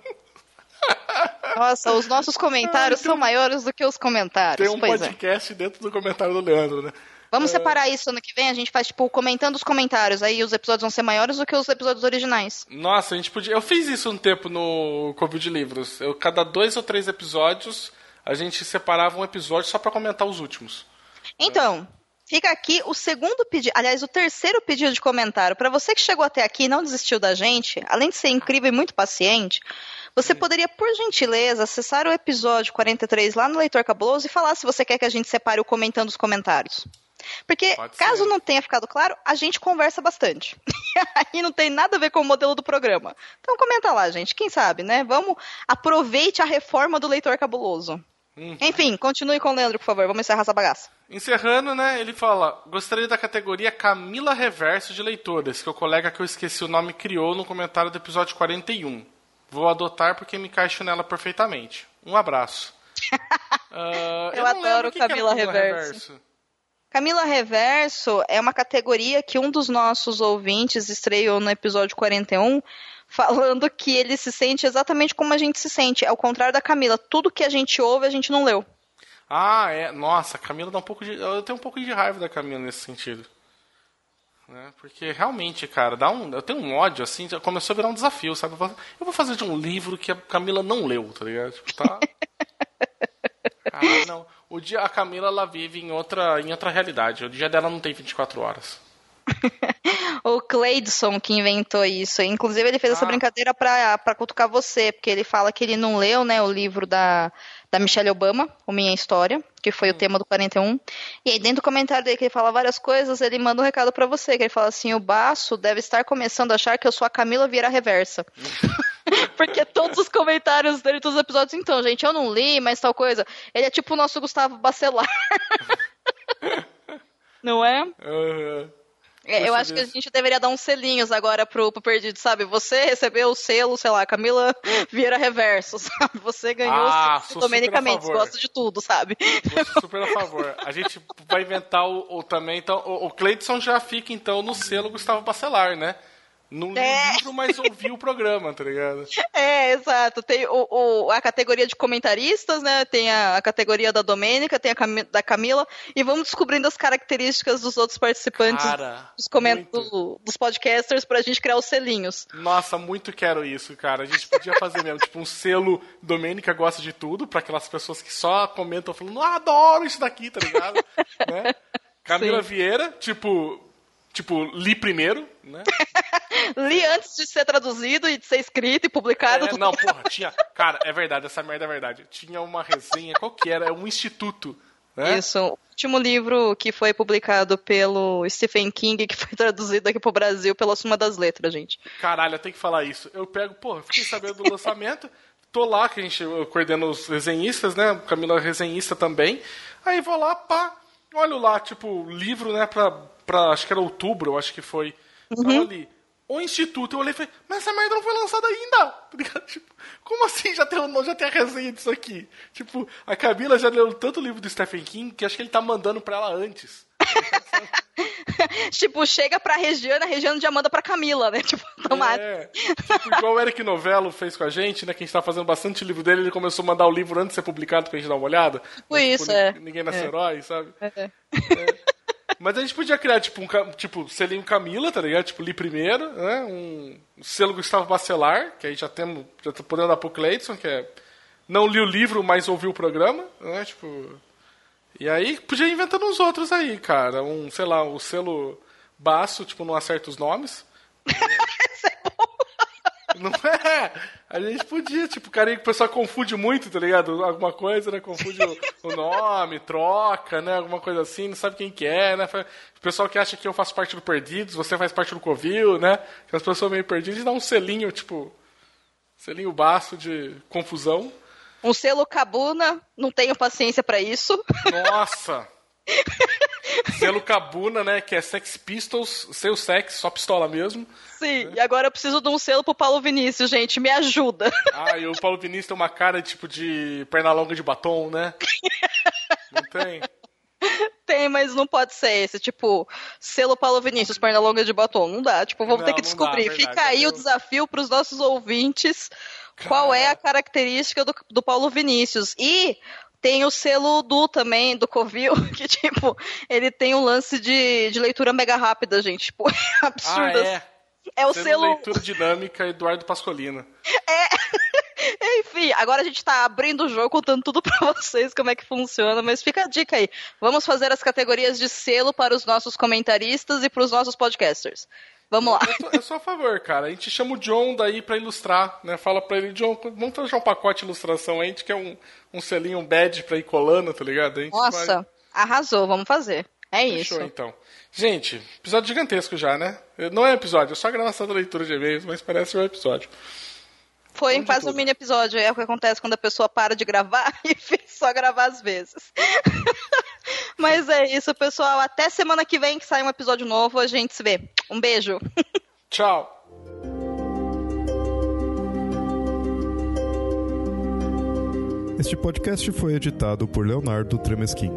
<laughs> nossa, os nossos comentários são maiores do que os comentários. tem um pois é. podcast dentro do comentário do Leandro, né? Vamos separar isso ano que vem, a gente faz, tipo, comentando os comentários. Aí os episódios vão ser maiores do que os episódios originais. Nossa, a gente podia. Eu fiz isso um tempo no Covid de Livros. Eu, cada dois ou três episódios, a gente separava um episódio só pra comentar os últimos. Então, fica aqui o segundo pedido, aliás, o terceiro pedido de comentário. Para você que chegou até aqui e não desistiu da gente, além de ser incrível e muito paciente, você poderia, por gentileza, acessar o episódio 43 lá no Leitor Cabuloso e falar se você quer que a gente separe o comentando os comentários. Porque, caso não tenha ficado claro, a gente conversa bastante. <laughs> Aí não tem nada a ver com o modelo do programa. Então comenta lá, gente. Quem sabe, né? Vamos, aproveite a reforma do leitor cabuloso. Uhum. Enfim, continue com o Leandro, por favor. Vamos encerrar essa bagaça. Encerrando, né, ele fala: Gostaria da categoria Camila Reverso de Leitores, que o colega que eu esqueci o nome criou no comentário do episódio 41. Vou adotar porque me encaixo nela perfeitamente. Um abraço. <laughs> Ah, Eu não adoro o é Camila Reverso. Camila Reverso é uma categoria que um dos nossos ouvintes estreou no episódio 41, falando que ele se sente exatamente como a gente se sente. Ao contrário da Camila, tudo que a gente ouve a gente não leu. Ah, é. Nossa, a Camila dá um pouco de. Eu tenho um pouco de raiva da Camila nesse sentido. Né? Porque realmente, cara, dá um. Eu tenho um ódio, assim, já começou a virar um desafio, sabe? Eu vou- fazer de um livro que a Camila não leu, tá ligado? Tipo, tá. Cara, <laughs> não. O dia a Camila ela vive em outra, em outra realidade. O dia dela não tem 24 horas. <laughs> O Cleidson que inventou isso. Inclusive, ele fez essa Ah. brincadeira pra, pra cutucar você, porque ele fala que ele não leu, né, o livro da, da Michelle Obama, O Minha História, que foi o tema do 41. E aí, dentro do comentário dele, que ele fala várias coisas, ele manda um recado pra você, que ele fala assim, o Baço deve estar começando a achar que eu sou a Camila Vieira Reversa. <laughs> Porque todos os comentários dele, todos os episódios, então, gente, eu não li, mas tal coisa. Ele é tipo o nosso Gustavo Bacelar. <laughs> não é? Aham. É, eu acho que a gente deveria dar uns selinhos agora pro, pro perdido, sabe? Você recebeu o selo, sei lá, Camila <laughs> Vieira Reverso, sabe? Você ganhou Ah, o selo sou favor. gosta de tudo, sabe? Vou super a favor. A gente vai inventar o, o também, então. O, o Cleidson já fica, então, no selo Gustavo Bacelar, né? Não li É. o livro, mas ouviu o programa, tá ligado? <laughs> É, exato. Tem o, o- a categoria de comentaristas, né? Tem a, a categoria da Domênica, tem a Cami- da Camila, e vamos descobrindo as características dos outros participantes Cara, dos, coment- do- dos podcasters pra gente criar os selinhos. Nossa, muito quero isso, cara. A gente podia fazer mesmo, tipo, um selo Domênica gosta de tudo, pra aquelas pessoas que só comentam falando, ah, adoro isso daqui, tá ligado? <laughs> né? Camila Sim. Vieira, tipo, tipo, li primeiro, né? <laughs> Li antes de ser traduzido e de ser escrito e publicado. É, não, porra, tinha. Cara, é verdade, essa merda é verdade. Tinha uma resenha, qual que era? É um instituto. Né? Isso. O último livro que foi publicado pelo Stephen King, que foi <laughs> traduzido aqui pro Brasil pela Suma das Letras, gente. Caralho, eu tenho que falar isso. Eu pego, porra, fiquei sabendo do lançamento, tô lá, que a gente eu coordeno os resenhistas, né? Camila é resenhista também. Aí vou lá, pá, olho lá, tipo, livro, né, pra, pra acho que era outubro, eu acho que foi. Tava ali. O Instituto, eu olhei e falei, mas essa merda não foi lançada ainda! <laughs> Tá? Tipo, como assim já tem, já tem a resenha disso aqui? Tipo, a Camila já leu tanto livro do Stephen King que acho que ele tá mandando pra ela antes. <laughs> tipo, chega pra Regiana, a Regiana já manda pra Camila, né? <laughs> Tipo, automático. É, tipo, igual o Eric Novello fez com a gente, né? Que a gente tá fazendo bastante livro dele, ele começou a mandar o livro antes de ser publicado pra gente dar uma olhada. Mas, isso, é. Ninguém nasce É. herói, sabe? É. Mas a gente podia criar, tipo, um tipo, selinho Camila, tá ligado? Tipo, li primeiro, né? Um selo Gustavo Bacelar, que aí já temos, já tô podendo dar pro Cleiton, que é não li o livro, mas ouvi o programa, né? Tipo. E aí podia ir inventando uns outros aí, cara. Um, sei lá, o selo Baço, tipo, não acerta os nomes. <laughs> Não é? A gente podia, tipo, cara, o pessoal confunde muito, tá ligado? Alguma coisa, né? Confunde o, o nome, troca, né? Alguma coisa assim, não sabe quem que é, né? O pessoal que acha que eu faço parte do Perdidos, você faz parte do Covil, né? Aquelas pessoas meio perdidas, dá um selinho, tipo, selinho baço de confusão. Um selo Cabuna, não tenho paciência pra isso. Nossa! <laughs> Selo Cabuna, né? Que é Sex Pistols, sem o sex, só pistola mesmo. Sim, e agora eu preciso de um selo pro Paulo Vinícius, gente, me ajuda. Ah, e o Paulo Vinícius tem uma cara tipo de perna longa de batom, né? Não tem? Tem, mas não pode ser esse, tipo, selo Paulo Vinícius, perna longa de batom. Não dá, tipo, vamos Não, ter que dá, descobrir. verdade, Fica aí eu- o desafio pros nossos ouvintes. Qual é a característica do, do Paulo Vinícius? E tem o selo do também, do Covil, <laughs> que, tipo, ele tem um lance de, de leitura mega rápida, gente. Tipo, <laughs> é Ah, absurdo. é. É o Selo selo. Leitura Dinâmica Eduardo Pascolina. <laughs> Enfim, agora a gente tá abrindo o jogo, contando tudo pra vocês como é que funciona, mas fica a dica aí. Vamos fazer as categorias de selo para os nossos comentaristas e para os nossos podcasters. Vamos lá. Eu, eu sou a favor, cara. A gente chama o John daí pra ilustrar, né? Fala pra ele, John, vamos fazer um pacote de ilustração aí, a gente quer um, um selinho, um badge pra ir colando, tá ligado? A gente Nossa, vai- arrasou, vamos fazer. É isso. Fechou, então. Gente, episódio gigantesco já, né? Não é episódio, é só a gravação da leitura de e-mails, mas parece um episódio. Foi Onde quase um tudo. mini episódio. É o que acontece quando a pessoa para de gravar <laughs> e só gravar às vezes. Mas é isso, pessoal. Até semana que vem que sai um episódio novo. A gente se vê. Um beijo. <laughs> Tchau. Este podcast foi editado por Leonardo Tremesquim.